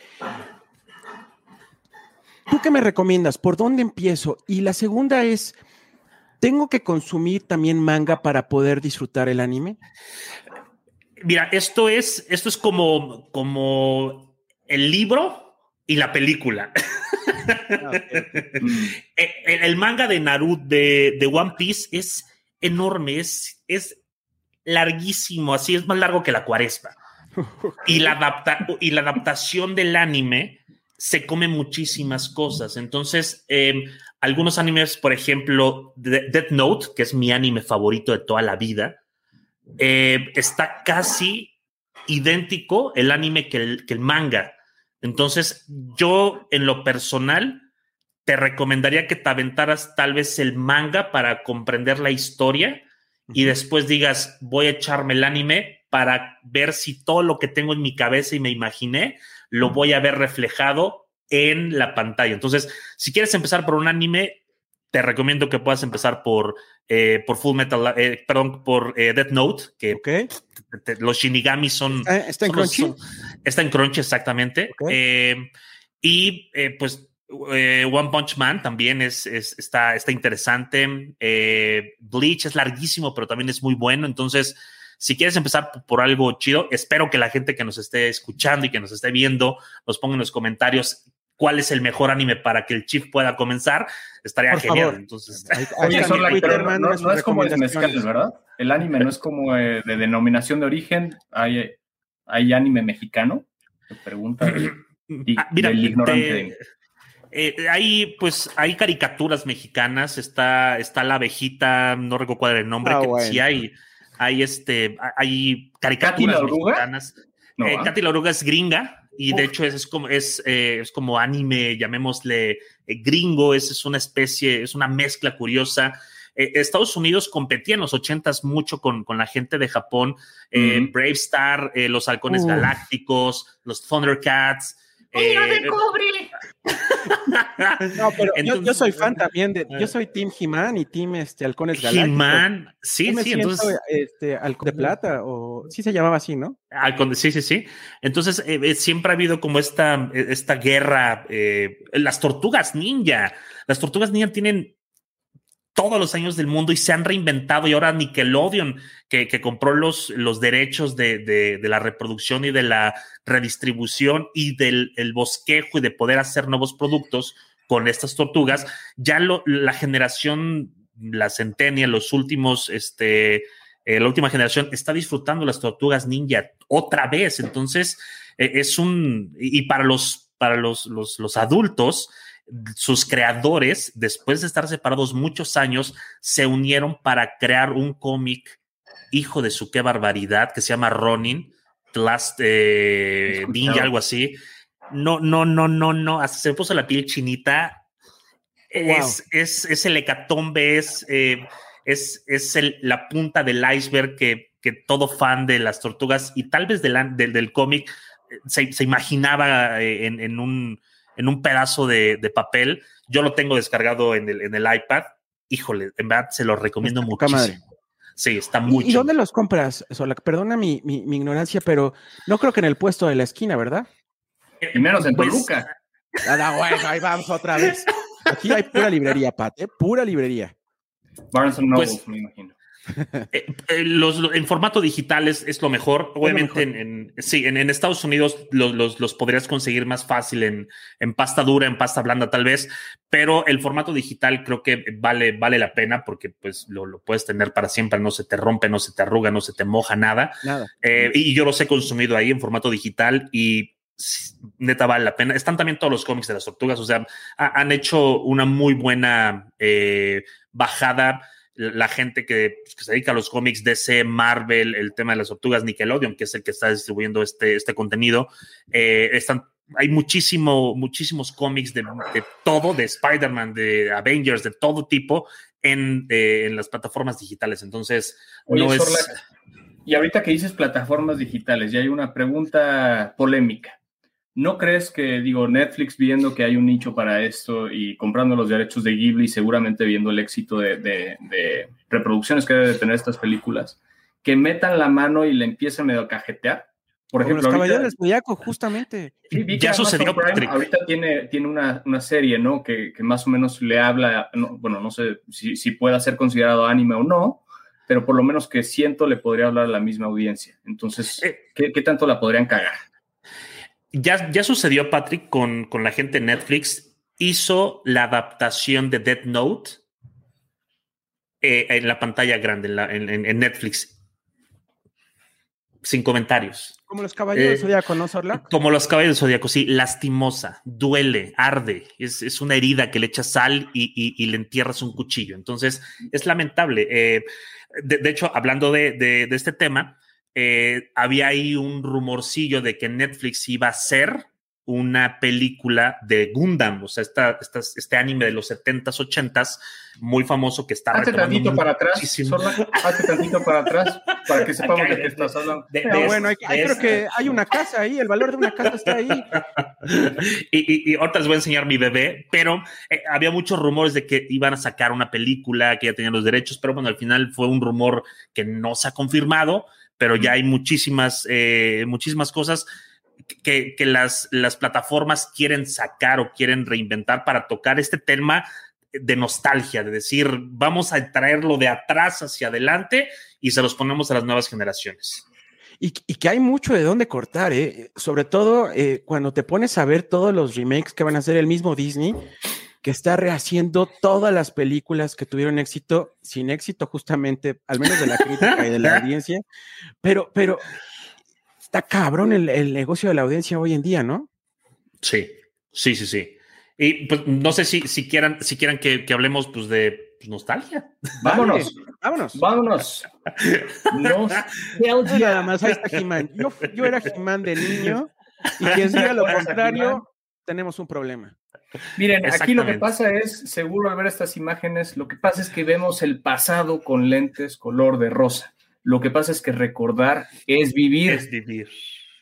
¿Tú qué me recomiendas? ¿Por dónde empiezo? Y la segunda es, ¿tengo que consumir también manga para poder disfrutar el anime? Mira, esto es, esto es como, como el libro y la película. Ah, el, manga de Naruto, de, de, One Piece, es enorme, es, es larguísimo, así es más largo que la cuaresma. Y la, adapta y la adaptación del anime se come muchísimas cosas. Entonces, em, algunos animes, por ejemplo, Death Note, que es mi anime favorito de toda la vida, em, está casi idéntico el anime que el, que el manga. Entonces, yo en lo personal te recomendaría que te aventaras tal vez el manga para comprender la historia y después digas, voy a echarme el anime para ver si todo lo que tengo en mi cabeza y me imaginé lo voy a ver reflejado en la pantalla. Entonces, si quieres empezar por un anime, te recomiendo que puedas empezar por, eh, por Full Metal, eh, perdón, por eh, Death Note, que Ok. te- te- los Shinigami son... ¿Está, en son Crunchy? son- está en Crunchy, exactamente. Eh, y eh, pues One Punch Man también es, es- está, está interesante. Bleach es larguísimo, pero también es muy bueno. Entonces, si quieres empezar por algo chido, espero que la gente que nos esté escuchando y que nos esté viendo nos ponga en los comentarios cuál es el mejor anime para que el Chief pueda comenzar. Estaría Por genial. favor. Entonces, Oye, Twitter, no, no- no es como el mezcales, ¿verdad? El anime no es como eh, de denominación de origen. Hay, hay anime mexicano. Te pregunta y- Ah, mira, del ignorante. te-. Eh, hay, pues, hay caricaturas mexicanas. Está, está la abejita, no recuerdo cuál era el nombre, Ah, que bueno. sí hay, hay este, hay ¿Katy caricaturas la oruga? mexicanas. No, Eh, ¿ah? Katy la oruga es gringa y de hecho es, es como es, eh, es como anime, llamémosle eh, gringo. Es, es una especie, es una mezcla curiosa. Eh, Estados Unidos competía en los ochentas mucho con, con la gente de Japón. Eh. Brave Star, eh, los halcones Uf. galácticos, los Thundercats. Eh, No, pero yo- soy fan también de. Eh. Yo soy Team He-Man y Team este, Halcones Galácticos. He-Man, sí, Yo me sí, siento, entonces, este, Halcón de Plata, o sí se llamaba así, ¿no? halcón- sí, sí, sí. Entonces, eh, eh, siempre ha habido como esta, eh, esta guerra, eh, las tortugas ninja, las tortugas ninja tienen todos los años del mundo y se han reinventado y ahora Nickelodeon, que, compró los, derechos de, la reproducción y de la redistribución y del el bosquejo y de poder hacer nuevos productos con estas tortugas, ya lo- la generación, la centenia, los últimos, este, eh, la última generación está disfrutando las tortugas ninja otra vez. Entonces, eh, es un, y para los, para los, los adultos, sus creadores, después de estar separados muchos años, se unieron para crear un cómic, hijo de su qué barbaridad, que se llama Ronin, Last eh. Ninja, algo así. No, no, no, no, no, hasta se me puso la piel chinita. Es, es, es el hecatombe, es, eh, es, es el- la punta del iceberg que, que todo fan de las tortugas y tal vez del, del, del cómic eh, se, se imaginaba eh, en, en un, en un pedazo de, de papel. Yo lo tengo descargado en el, en el iPad. Híjole, en verdad se lo recomiendo Está muchísimo. madre. Sí, está ¿Y, muy y dónde los compras, Sola? Perdona mi, mi, mi ignorancia, pero no creo que en el puesto de la esquina, ¿verdad? Y menos en Pues, Toluca. Ah, no, bueno, ahí vamos otra vez. Aquí hay pura librería, Pat, ¿eh? Pura librería. Barnes and Noble, Pues- me imagino. Eh, eh, los, lo- en formato digital es, es lo mejor. Obviamente, En, en- sí, en, en Estados Unidos los, los- los podrías conseguir más fácil en, en pasta dura, en pasta blanda, tal vez, pero el formato digital creo que vale, vale la pena porque pues lo, lo puedes tener para siempre, no se te rompe, no se te arruga, no se te moja nada. Nada. Eh, y yo los he consumido ahí en formato digital y neta vale la pena. Están también todos los cómics de las tortugas, o sea, ha- han hecho una muy buena eh, bajada. La gente que, pues, que se dedica a los cómics DC, Marvel, el tema de las tortugas, Nickelodeon, que es el que está distribuyendo este, este contenido, eh, están, hay muchísimo, muchísimos cómics de, de todo, de Spider-Man, de Avengers, de todo tipo, en, eh, en las plataformas digitales. Entonces, Oye, no es. Sorla, y ahorita que dices plataformas digitales, ya hay una pregunta polémica. ¿No crees que, digo, Netflix viendo que hay un nicho para esto y comprando los derechos de Ghibli, seguramente viendo el éxito de, de- de reproducciones que debe de tener estas películas, que metan la mano y le empiecen medio a cajetear? Por Como los ejemplo, caballeros ahorita, del Zodiaco, justamente. sí, vi que ya sucedió, Prime ahorita tiene, tiene una, una serie, ¿no? Que, que más o menos le habla, no, bueno, no sé si, si pueda ser considerado anime o no, pero por lo menos que siento le podría hablar a la misma audiencia. Entonces, Eh, ¿qué, qué tanto la podrían cagar? Ya, ya sucedió, Patrick, con, con la gente de Netflix. Hizo la adaptación de Death Note eh, en la pantalla grande, en, la- en- en- en Netflix. Sin comentarios. Como los caballeros Eh, del Zodiaco, ¿no, Sorla? Como los caballos del zodiaco, sí, lastimosa, duele, arde. Es, es una herida que le echas sal y, y- y le entierras un cuchillo. Entonces, es lamentable. Eh, de, de hecho, hablando de, de- de este tema, eh, había ahí un rumorcillo de que Netflix iba a hacer una película de Gundam, o sea, esta, este anime de los 70s, 80s, muy famoso que está Hazte tantito para atrás, hazte tantito para atrás, para que sepamos de qué estás hablando. bueno, hay, creo que hay una casa ahí, el valor de una casa está ahí. y, y, ahorita les voy a enseñar mi bebé, pero eh, había muchos rumores de que iban a sacar una película, que ya tenían los derechos, pero bueno, al final fue un rumor que no se ha confirmado, pero ya hay muchísimas, eh, muchísimas cosas que, las, las plataformas quieren sacar o quieren reinventar para tocar este tema de nostalgia, de decir, vamos a traerlo de atrás hacia adelante y se los ponemos a las nuevas generaciones. Y, que hay mucho de dónde cortar, ¿eh? sobre todo eh, cuando te pones a ver todos los remakes que van a hacer el mismo Disney, que está rehaciendo todas las películas que tuvieron éxito, sin éxito justamente, al menos de la crítica y de la audiencia, pero, pero está cabrón el, negocio de la audiencia hoy en día, ¿no? Sí, sí, sí, sí. Y pues no sé si, si quieran, si quieran que, hablemos pues, de pues, nostalgia. Vámonos, vámonos. Vámonos. Nada más, ahí está Jimán. Yo, yo era Jimán de niño y quien diga lo contrario, tenemos un problema. Miren, aquí lo que pasa es, seguro al ver estas imágenes, lo que pasa es que vemos el pasado con lentes color de rosa. Lo que pasa es que recordar es vivir. Es vivir.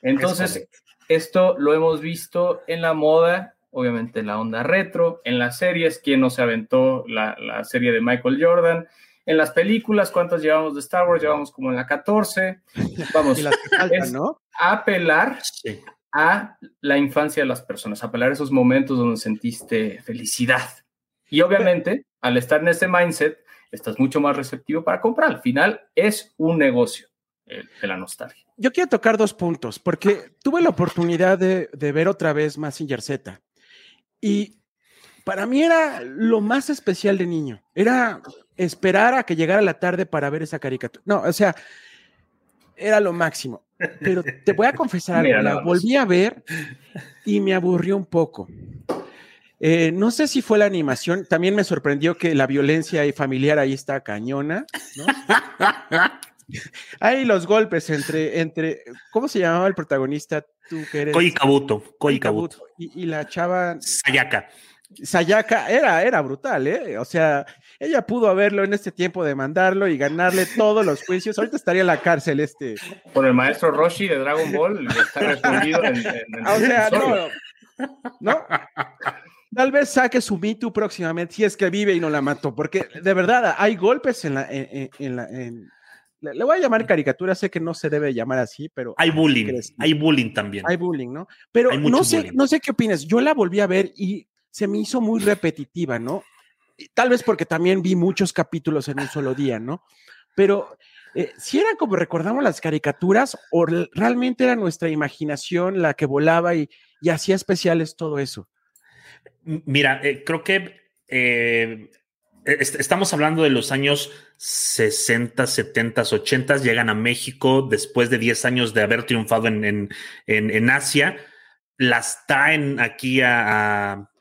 Entonces, esto lo hemos visto en la moda, obviamente en la onda retro, en las series, quien no se aventó la, serie de Michael Jordan, en las películas, ¿cuántas llevamos de Star Wars? Llevamos como en la 14. Vamos, a apelar a la infancia de las personas, apelar a esos momentos donde sentiste felicidad. Y obviamente, al estar en ese mindset, estás mucho más receptivo para comprar. Al final es un negocio de la nostalgia. Yo quiero tocar dos puntos, porque tuve la oportunidad de, ver otra vez Massinger Z. Y para mí era lo más especial de niño. Era esperar a que llegara la tarde para ver esa caricatura. No, o sea, era lo máximo. Pero te voy a confesar algo, la volví a ver y me aburrió un poco. Eh, no sé si fue la animación, también me sorprendió que la violencia familiar ahí está cañona, ¿no? Hay los golpes entre, entre, ¿cómo se llamaba el protagonista? Tú que eres. Kabuto, Kabuto. Y, y, la chava. Sayaka. Sayaka era, era brutal, ¿eh? O sea, ella pudo haberlo en este tiempo de mandarlo y ganarle todos los juicios. Ahorita estaría en la cárcel este. Por el maestro Roshi de Dragon Ball, está respondido en, en, O sea, no. ¿No? Tal vez saque su Me próximamente, si es que vive y no la mató, porque de verdad hay golpes en la. En, la le voy a llamar caricatura, sé que no se debe llamar así, pero. Hay bullying, hay bullying también. Hay bullying, ¿no? Pero no sé, no sé qué opinas. Yo la volví a ver y se me hizo muy repetitiva, ¿no? Tal vez porque también vi muchos capítulos en un solo día, ¿no? Pero eh, si eran como recordamos las caricaturas o realmente era nuestra imaginación la que volaba y, y hacía especiales todo eso. Mira, eh, creo que eh, estamos hablando de los años 60, 70, 80, llegan a México después de 10 años de haber triunfado en, Asia, las traen aquí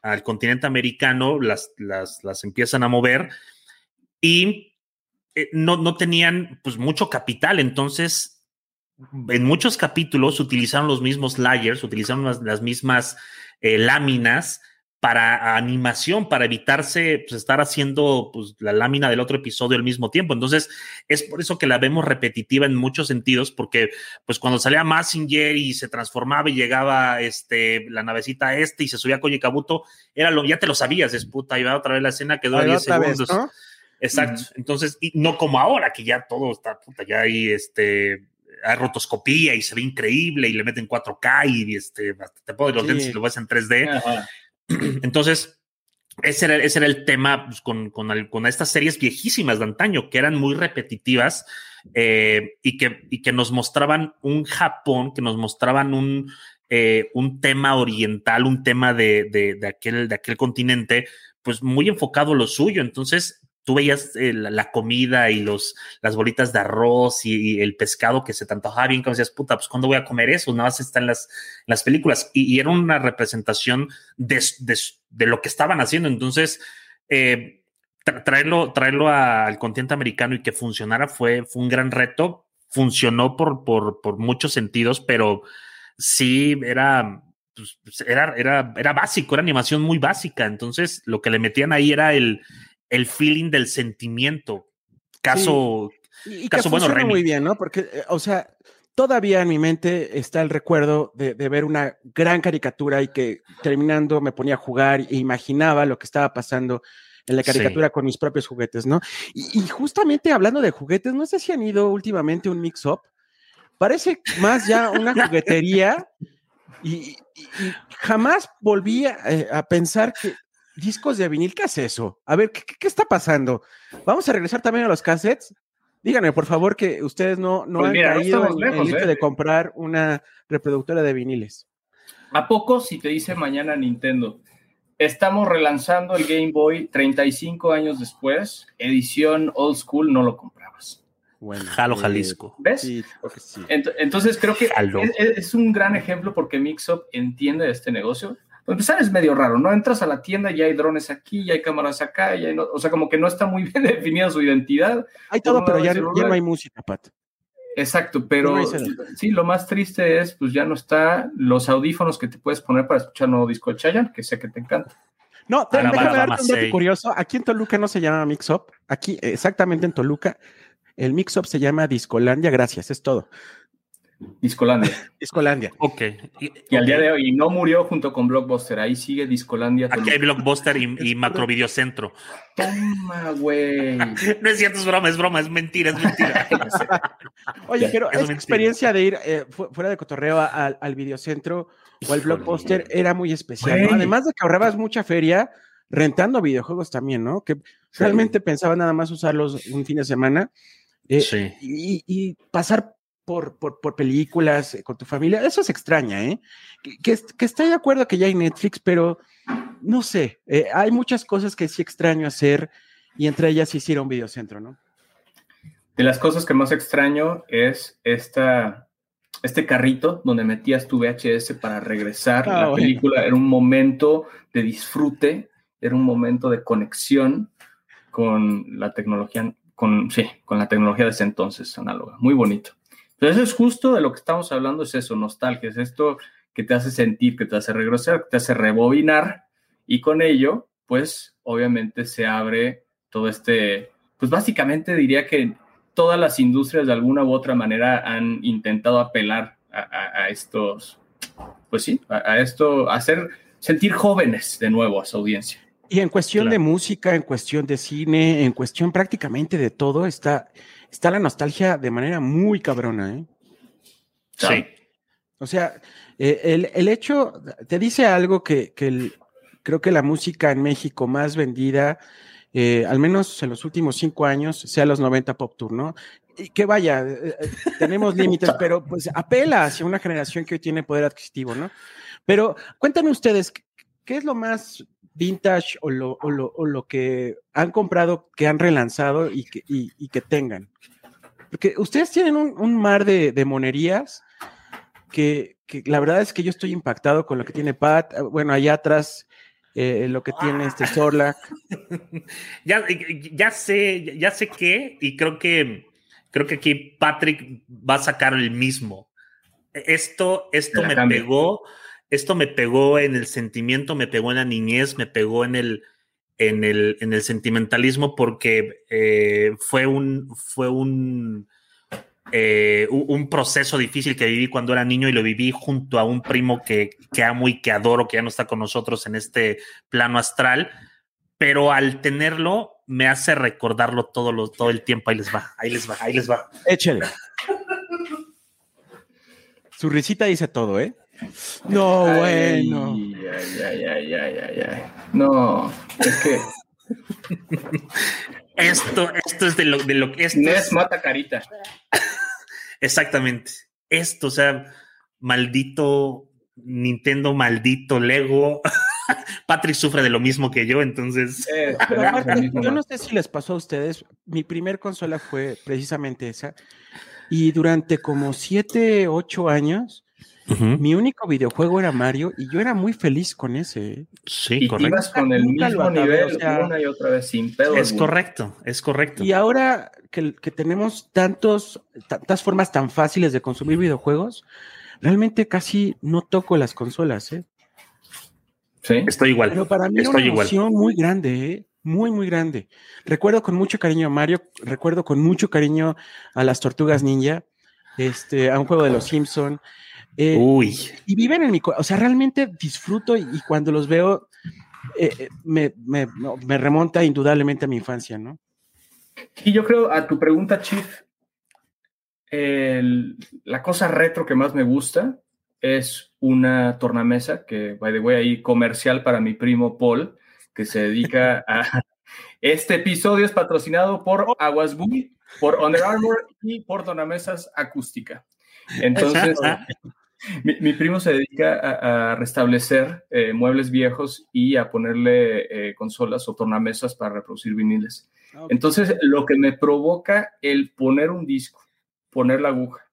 al continente americano, las, las, empiezan a mover y eh, no, tenían pues mucho capital, entonces en muchos capítulos utilizaron los mismos layers, utilizaron las, mismas láminas para animación, para evitarse pues, estar haciendo pues, la lámina del otro episodio al mismo tiempo. Entonces, es por eso que la vemos repetitiva en muchos sentidos, porque pues cuando salía Massinger y se transformaba y llegaba este, la navecita este y se subía Koji Kabuto, era lo, ya te lo sabías, es puta, iba otra vez la escena, quedó a 10 segundos. Exacto. Entonces, y no como ahora, que ya todo está, puta, ya hay este hay rotoscopía y se ve increíble y le meten 4K y este, te puedo los lentes y lo ves en 3D. Entonces, ese era, ese era, el tema pues, con, con, estas series viejísimas de antaño, que eran muy repetitivas eh, y, que, y que nos mostraban un Japón, que nos mostraban un, eh, un tema oriental, un tema de, de, aquel, de aquel continente, pues muy enfocado a lo suyo. Entonces, tú veías eh, la, comida y los, las bolitas de arroz y, el pescado que se te antojaba bien, como decías, puta, pues ¿cuándo voy a comer eso? Nada más está en las, las películas. Y, era una representación de, de, lo que estaban haciendo. Entonces, eh, traerlo, traerlo al continente americano y que funcionara fue, fue un gran reto. Funcionó por, por, por muchos sentidos, pero sí era pues, era, era, era básico, era animación muy básica. Entonces, lo que le metían ahí era el, el feeling del sentimiento. Caso, Y, y Caso que bueno, Remy. muy bien, ¿no? Porque, eh, o sea, todavía en mi mente está el recuerdo de, de ver una gran caricatura y que terminando me ponía a jugar e imaginaba lo que estaba pasando en la Sí. caricatura con mis propios juguetes, ¿no? Y, y justamente hablando de juguetes, no sé si han ido últimamente un mix-up. Parece más ya una juguetería y, y- y jamás volví a, eh, a pensar que discos de vinil, ¿qué es eso? A ver, ¿qué, qué- qué está pasando? ¿Vamos a regresar también a los cassettes? Díganme, por favor, que ustedes no, no Pues han mira, caído en lejos, el hecho ¿eh? de comprar una reproductora de viniles. ¿A poco si te dice mañana Nintendo? Estamos relanzando el Game Boy 35 años después, edición old school, no lo comprabas. Bueno, Jalo eh, Jalisco. ¿Ves? Sí, Entonces creo que es- es un gran ejemplo porque Mixup entiende este negocio. Para empezar es medio raro, ¿no? Entras a la tienda y hay drones aquí, y hay cámaras acá, y hay no- o sea, como que no está muy bien definida su identidad. Hay todo, pero ya, ya no hay música, Pat. Exacto, pero No sí, lo más triste es, pues ya no está los audífonos que te puedes poner para escuchar nuevo disco de Chayanne, que sé que te encanta. No, te- déjame darte un dato curioso. Aquí en Toluca no se llama Mix-Up. Aquí, exactamente en Toluca, el Mix-Up se llama Discolandia. Gracias, es todo. Discolandia. Discolandia. Ok. Y al día de hoy, y no murió junto con Blockbuster, ahí sigue Discolandia. Aquí hay Blockbuster y, y Macro Videocentro. Toma, güey. No es cierto, es broma, es broma, es mentira, es mentira. Oye, pero es esa mentira. experiencia de ir eh, fu- fuera de cotorreo a- al, al videocentro o al blockbuster era muy especial, ¿no? Además de que ahorrabas mucha feria rentando videojuegos también, ¿no? Que realmente pensaba nada más usarlos un fin de semana eh, Sí. y, y pasar por, por, por películas eh, con tu familia, eso se extraña, ¿eh? Que, que, est- que estoy de acuerdo que ya hay Netflix, pero no sé, eh, hay muchas cosas que sí extraño hacer y entre ellas hiciera un videocentro, ¿no? De las cosas que más extraño es esta, este carrito donde metías tu VHS para regresar. Ah, la bueno. película era un momento de disfrute, era un momento de conexión con la tecnología, con, sí, con la tecnología de ese entonces análoga. Muy bonito. Eso es justo de lo que estamos hablando, es eso, nostalgia, es esto que te hace sentir, que te hace regresar, que te hace rebobinar, y con ello, pues, obviamente se abre todo este, pues básicamente diría que todas las industrias de alguna u otra manera han intentado apelar a, estos, pues sí, a, a esto, hacer sentir jóvenes de nuevo a su audiencia. Y en cuestión Claro. de música, en cuestión de cine, en cuestión prácticamente de todo, está, está la nostalgia de manera muy cabrona, ¿eh? Sí. O sea, eh, el, el hecho, te dice algo que, que el- creo que la música en México más vendida, eh, al menos en los últimos cinco años, sea los 90 Pop Tour, ¿no? Y que vaya, eh, tenemos límites, pero pues apela hacia una generación que hoy tiene poder adquisitivo, ¿no? Pero cuéntenme ustedes, ¿qué, qué es lo más vintage o lo, o lo- o lo que han comprado, que han relanzado y que, y- y que tengan? Porque ustedes tienen un, un mar de, de monerías que, que la verdad es que yo estoy impactado con lo que tiene Pat. eh, Bueno, allá atrás eh, lo que tiene este Zorlac. Ya, ya sé, ya sé qué, y creo que creo que aquí Patrick va a sacar el mismo. Esto, esto La me cambio. pegó, esto me pegó en el sentimiento, me pegó en la niñez, me pegó en el, en el, en el sentimentalismo, porque eh, fue un, fue un, eh, un proceso difícil que viví cuando era niño y lo viví junto a un primo que, que amo y que adoro, que ya no está con nosotros en este plano astral, pero al tenerlo me hace recordarlo todo, lo, todo el tiempo. Ahí les va, ahí les va, ahí les va. Échele. Su risita dice todo, ¿eh? No, bueno. Ay, ay, ay, ay, ay, ay, ay. No, es que Esto, esto es de lo, de lo que esto es- mata carita. exactamente. Esto, o sea, maldito Nintendo, maldito Lego. Patrick sufre de lo mismo que yo, entonces. Eh, aparte, yo no sé si les pasó a ustedes, mi primer consola fue precisamente esa, y durante como siete, ocho años, mi único videojuego era Mario, y yo era muy feliz con ese. ¿eh? Sí, Y correcto. ibas con el Nunca mismo acabé, nivel o sea, una y otra vez sin pedo. Es alguno. correcto, es correcto. Y ahora que, que tenemos tantos, tantas formas tan fáciles de consumir videojuegos, realmente casi no toco las consolas, ¿eh? Sí. Estoy igual. Pero para mí Estoy una igual. emoción muy grande, ¿eh? muy, muy grande. Recuerdo con mucho cariño a Mario, recuerdo con mucho cariño a las Tortugas Ninja, este, a un juego de los Simpson. Eh, Uy, y viven en mi co- o sea, realmente disfruto y, y cuando los veo eh, eh, me, me- no, me remonta indudablemente a mi infancia, ¿no? Y yo creo, a tu pregunta, Chief, el- la cosa retro que más me gusta es una tornamesa que, by the way, ahí comercial para mi primo Paul, que se dedica a... Este episodio es patrocinado por Aguas Bui, por Under Armour y por tornamesas acústica. Entonces, mi, mi primo se dedica a, a restablecer eh, muebles viejos y a ponerle eh, consolas o tornamesas para reproducir viniles. Entonces, lo que me provoca el poner un disco, poner la aguja,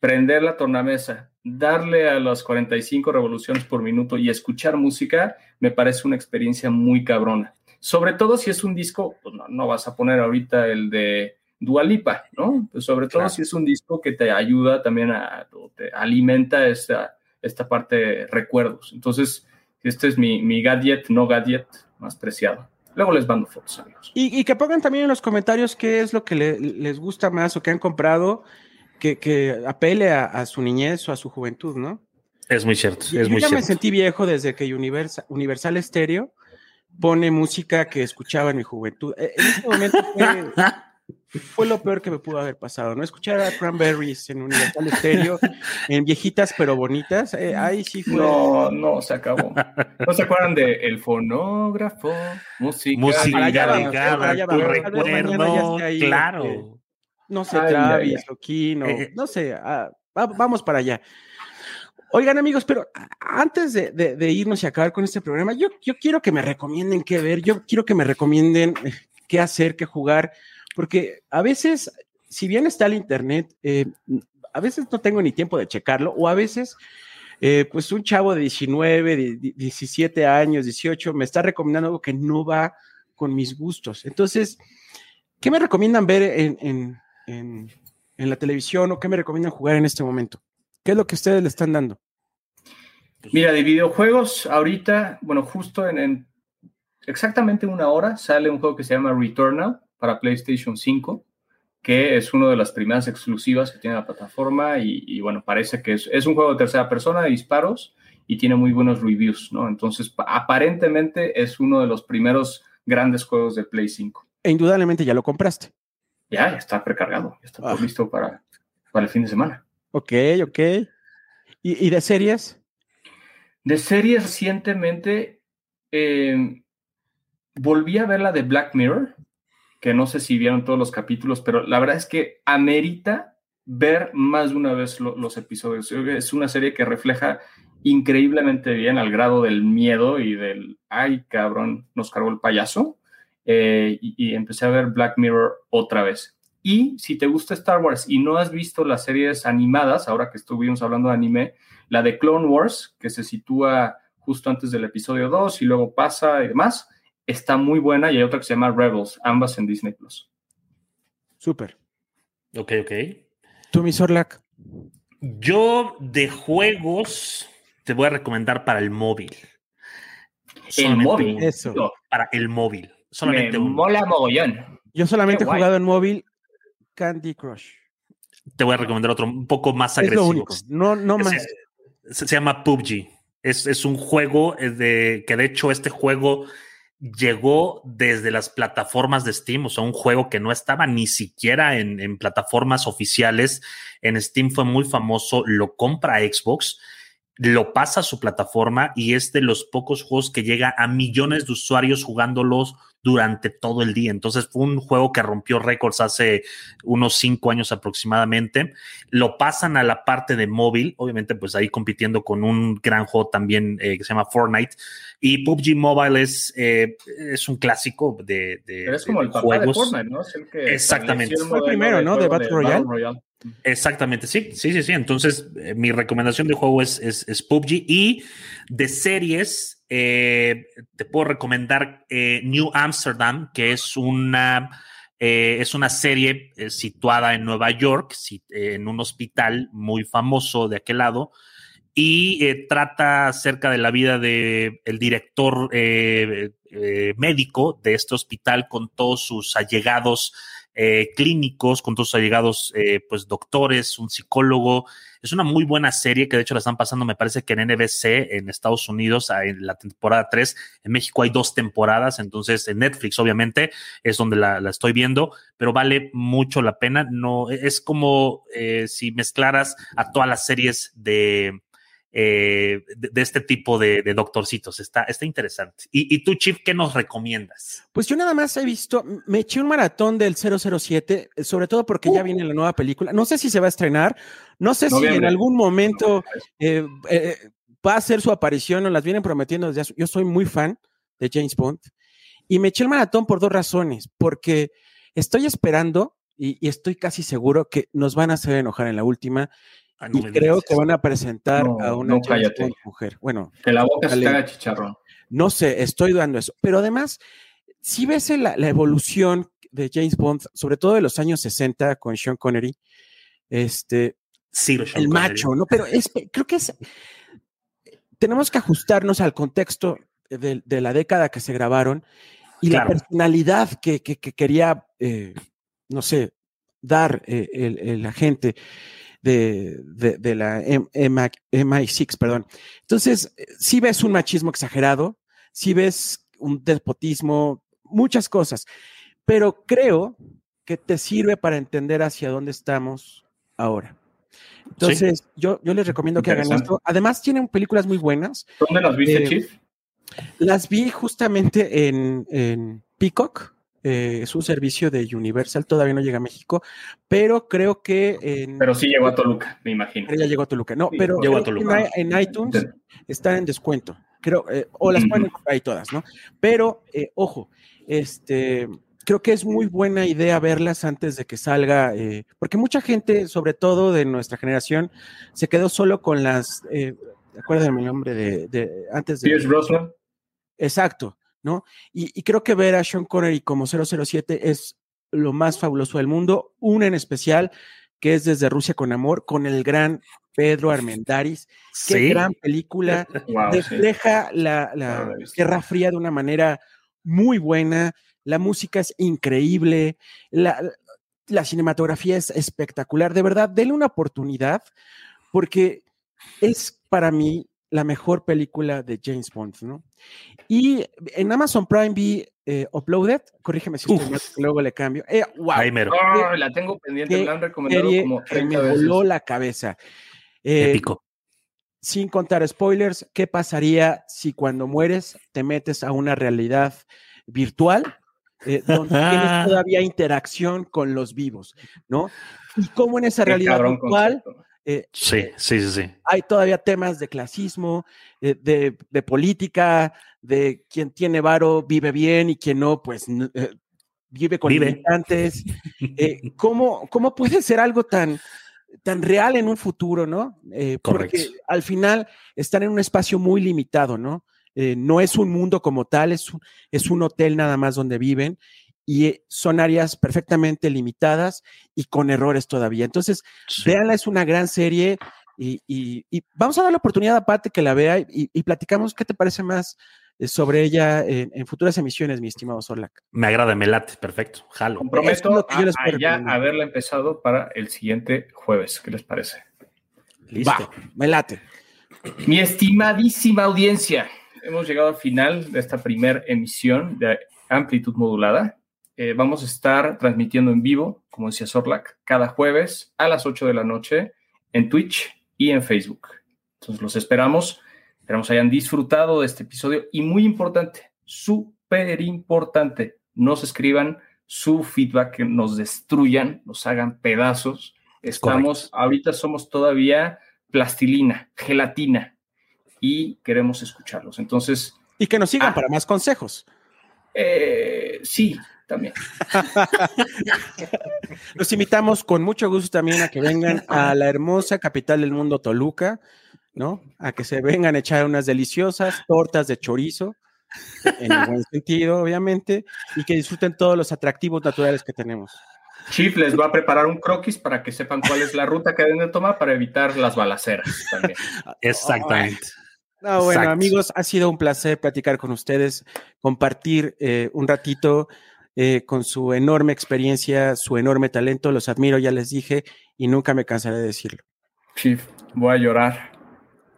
prender la tornamesa, darle a las 45 revoluciones por minuto y escuchar música, me parece una experiencia muy cabrona. Sobre todo si es un disco, pues no, no vas a poner ahorita el de Dualipa, ¿no? Pues sobre todo Claro. si es un disco que te ayuda también a, o te alimenta esta, esta parte de recuerdos. Entonces, este es mi, mi gadget, no gadget más preciado. Luego les mando fotos, amigos. Y, y que pongan también en los comentarios qué es lo que le- les gusta más o que han comprado que, que apele a, a su niñez o a su juventud, ¿no? es muy cierto, Yo es muy ya me cierto. sentí viejo desde que Universal, Universal Stereo pone música que escuchaba en mi juventud. Eh, En ese momento fue, fue lo peor que me pudo haber pasado, ¿no? Escuchar a Cranberries en Universal Stereo, en viejitas pero bonitas, eh, ahí sí fue. No, no, se acabó. ¿No se acuerdan de El Fonógrafo? Música. Música para allá vamos, ligada, para allá tu ya recuerdo, ahí, claro. este, no sé, Ay, Travis, o Kino, Eh, no sé, ah, va- vamos para allá. Oigan, amigos, pero antes de, de- de irnos y acabar con este programa, yo, yo quiero que me recomienden qué ver, yo quiero que me recomienden eh, qué hacer, qué jugar, porque a veces, si bien está el internet, eh, a veces no tengo ni tiempo de checarlo, o a veces, eh, pues un chavo de 19, de- de 17 años, 18, me está recomendando algo que no va con mis gustos. Entonces, ¿qué me recomiendan ver en, en- en- en la televisión o qué me recomiendan jugar en este momento? ¿Qué es lo que ustedes le están dando? Mira, de videojuegos, ahorita, bueno, justo en, en exactamente una hora sale un juego que se llama Returnal para PlayStation 5, que es una de las primeras exclusivas que tiene la plataforma y, y, bueno, parece que es, es un juego de tercera persona de disparos y tiene muy buenos reviews, ¿no? Entonces, pa- aparentemente es uno de los primeros grandes juegos de Play 5. E indudablemente ya lo compraste. Ya, ya está precargado, ya está Ah. listo para, para el fin de semana. Ok, ok. ¿Y, y de series? De series recientemente, eh, volví a ver la de Black Mirror, que no sé si vieron todos los capítulos, pero la verdad es que amerita ver más de una vez lo- los episodios. Es una serie que refleja increíblemente bien al grado del miedo y del, ay cabrón, nos cargó el payaso. Eh, y, y empecé a ver Black Mirror otra vez. Y si te gusta Star Wars y no has visto las series animadas, ahora que estuvimos hablando de anime, la de Clone Wars, que se sitúa justo antes del episodio 2 y luego pasa y demás, está muy buena y hay otra que se llama Rebels, ambas en Disney Plus. Súper. Ok, ok. ¿Tú, mi Sorlac? Yo de juegos te voy a recomendar para el móvil. El Solamente móvil. Eso. Para el móvil. me Solamente uno. mola mogollón. Yo solamente he jugado en móvil Candy Crush. Te voy a recomendar otro un poco más Es lo agresivo. único. No, no más. Se, llama PUBG. Es, es un juego de que de hecho este juego llegó desde las plataformas de Steam, o sea, un juego que no estaba ni siquiera en, en plataformas oficiales. En Steam fue muy famoso, lo compra Xbox, lo pasa a su plataforma y es de los pocos juegos que llega a millones de usuarios jugándolos durante todo el día. Entonces fue un juego que rompió récords hace unos cinco años aproximadamente. Lo pasan a la parte de móvil, obviamente pues ahí compitiendo con un gran juego también eh, que se llama Fortnite. Y PUBG Mobile es, eh, es un clásico de, de- Pero es como de el papá de Fortnite, ¿no? Es el que Exactamente. Fue el primero, ¿no? De Battle Royale. Exactamente, sí, sí, sí, sí. Entonces, eh, mi recomendación de juego es, es, PUBG y de series, eh, te puedo recomendar eh, New Amsterdam, que es una es una serie situada en Nueva York, en un hospital muy famoso de aquel lado, y trata acerca de la vida del el director médico de este hospital con todos sus allegados clínicos, con todos sus allegados pues doctores, un psicólogo, es una muy buena serie que de hecho la están pasando, me parece que en NBC en Estados Unidos, en la temporada 3. En México hay dos temporadas, entonces en Netflix obviamente es donde la, estoy viendo, pero vale mucho la pena. No, es como eh, si mezclaras a todas las series de eh, de, este tipo de, doctorcitos. Está, está interesante. Y, tú, Chief, qué nos recomiendas? Pues yo nada más he visto, me eché un maratón del 007, eh, sobre todo porque ya uh. viene la nueva película. No sé si se va a estrenar, no sé si en algún momento eh, va a hacer su aparición o las vienen prometiendo desde Yo soy muy fan de James Bond y me eché el maratón por dos razones, porque estoy esperando y, y estoy casi seguro que nos van a hacer enojar en la última Y creo que van a presentar a una mujer. Bueno, que la boca se haga chicharrón. No sé, estoy dando eso. Pero además, si ves la, evolución de James Bond, sobre todo de los años 60 con Sean Connery, este, sí, el macho, ¿no? Pero es, creo que es, tenemos que ajustarnos al contexto de, la década que se grabaron y la personalidad que, quería, eh, no sé, dar eh, el, la gente de, de, la MI6, perdón. Entonces, si ves un machismo exagerado, si ves un despotismo, muchas cosas, pero creo que te sirve para entender hacia dónde estamos ahora. Entonces, yo, yo les recomiendo que hagan esto. Además, tienen películas muy buenas. ¿Dónde las viste, eh, Chief? Las vi justamente en, en Peacock. Eh, es un servicio de Universal, todavía no llega a México, pero creo que... pero sí llegó a Toluca, me imagino. Ya llegó a Toluca, no, pero llegó a Toluca. En, iTunes están en descuento, creo, eh, o las pueden comprar ahí todas, ¿no? Pero, eh, ojo, este, creo que es muy buena idea verlas antes de que salga, porque mucha gente, sobre todo de nuestra generación, se quedó solo con las, eh, acuérdenme el nombre de, de antes de... Pierce Brosnan. Exacto. ¿No? Y, creo que ver a Sean Connery como 007 es lo más fabuloso del mundo. Una en especial, que es Desde Rusia con Amor, con el gran Pedro Armendáriz. Qué gran película. Refleja la, Guerra Fría de una manera muy buena. La música es increíble. La, la cinematografía es espectacular. De verdad, denle una oportunidad porque es para mí la mejor película de James Bond, ¿no? Y en Amazon Prime vi eh, Uploaded, corrígeme si estoy mal, luego le cambio. Eh, wow, la tengo pendiente, la han recomendado como 30 me voló la cabeza. Eh, Épico. Sin contar spoilers, ¿qué pasaría si cuando mueres te metes a una realidad virtual eh, donde tienes todavía interacción con los vivos, ¿no? Y cómo en esa realidad virtual eh, sí, sí, sí, Hay todavía temas de clasismo, eh, de, política, de quien tiene varo vive bien y quien no, pues eh, vive con limitantes. ¿cómo, ¿Cómo puede ser algo tan, tan real en un futuro, no? porque al final están en un espacio muy limitado, ¿no? no es un mundo como tal, es es un hotel nada más donde viven y eh, son áreas perfectamente limitadas y con errores todavía. Entonces, véanla, es una gran serie y, vamos a dar la oportunidad a Pate que la vea y, platicamos qué te parece más eh, sobre ella en, futuras emisiones, mi estimado Sorlac. Me agrada, me late, perfecto, jalo. Comprometo a, ya haberla empezado para el siguiente jueves, ¿qué les parece? Listo, me late. Mi estimadísima audiencia, hemos llegado al final de esta primera emisión de amplitud modulada. Eh, vamos a estar transmitiendo en vivo, como decía Sorlac, cada jueves a las 8 de la noche en Twitch y en Facebook. Entonces los esperamos. Esperamos hayan disfrutado de este episodio y muy importante, súper importante, nos escriban su feedback, que nos destruyan, nos hagan pedazos. Estamos, ahorita somos todavía plastilina, gelatina y queremos escucharlos. Entonces. Y que nos sigan ah. para más consejos. Eh, sí, también. Los invitamos con mucho gusto también a que vengan a la hermosa capital del mundo, Toluca, ¿no? A que se vengan a echar unas deliciosas tortas de chorizo. en el buen sentido, obviamente, y que disfruten todos los atractivos naturales que tenemos. Chief les va a preparar un croquis para que sepan cuál es la ruta que deben de tomar para evitar las balaceras también. Exactamente. No, bueno, Exacto. amigos, ha sido un placer platicar con ustedes, compartir eh, un ratito eh, con su enorme experiencia, su enorme talento. Los admiro, ya les dije, y nunca me cansaré de decirlo. Chief, voy a llorar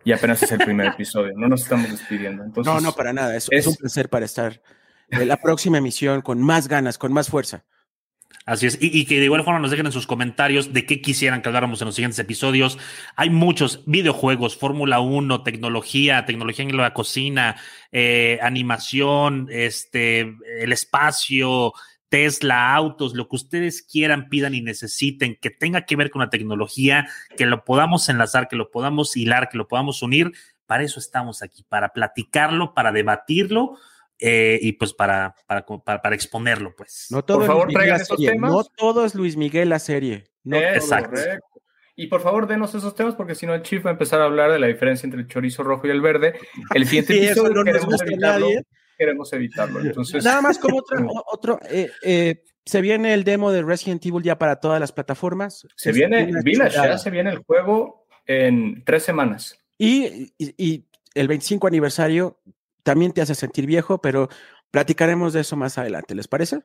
y apenas es el primer episodio, no nos estamos despidiendo. Entonces, no, no, para nada. Es, es- es un placer para estar en la próxima emisión con más ganas, con más fuerza. Así es. Y, que de igual forma nos dejen en sus comentarios de qué quisieran que habláramos en los siguientes episodios. Hay muchos videojuegos, Fórmula 1, tecnología, tecnología en la cocina, eh, animación, este, el espacio, Tesla, autos, lo que ustedes quieran, pidan y necesiten, que tenga que ver con la tecnología, que lo podamos enlazar, que lo podamos hilar, que lo podamos unir. Para eso estamos aquí, para platicarlo, para debatirlo. Eh, y pues para, para, para, para exponerlo, pues. No todo Por favor, traigan esos serie. temas. No todo es Luis Miguel la serie. No Es todo. Exacto. correcto. Y por favor, denos esos temas porque si no, el Chief va a empezar a hablar de la diferencia entre el chorizo rojo y el verde. El siguiente Sí, episodio no queremos evitarlo. nadie. Queremos evitarlo. Entonces, Nada más como otro, otro eh, eh, se viene el demo de Resident Evil ya para todas las plataformas. se Es viene Village, ya se viene el juego en tres semanas. Y, y- y el 25 aniversario también te hace sentir viejo, pero platicaremos de eso más adelante. ¿Les parece?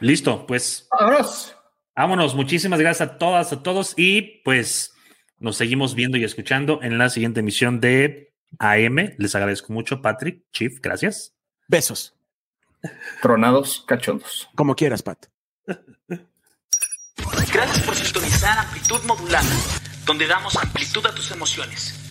Listo, pues ¡Vámonos! vámonos. Muchísimas gracias a todas, a todos y pues nos seguimos viendo y escuchando en la siguiente emisión de AM. Les agradezco mucho, Patrick, Chief, gracias. Besos. Tronados cachondos. Como quieras, Pat. Gracias por sintonizar Amplitud Modulada, donde damos amplitud a tus emociones.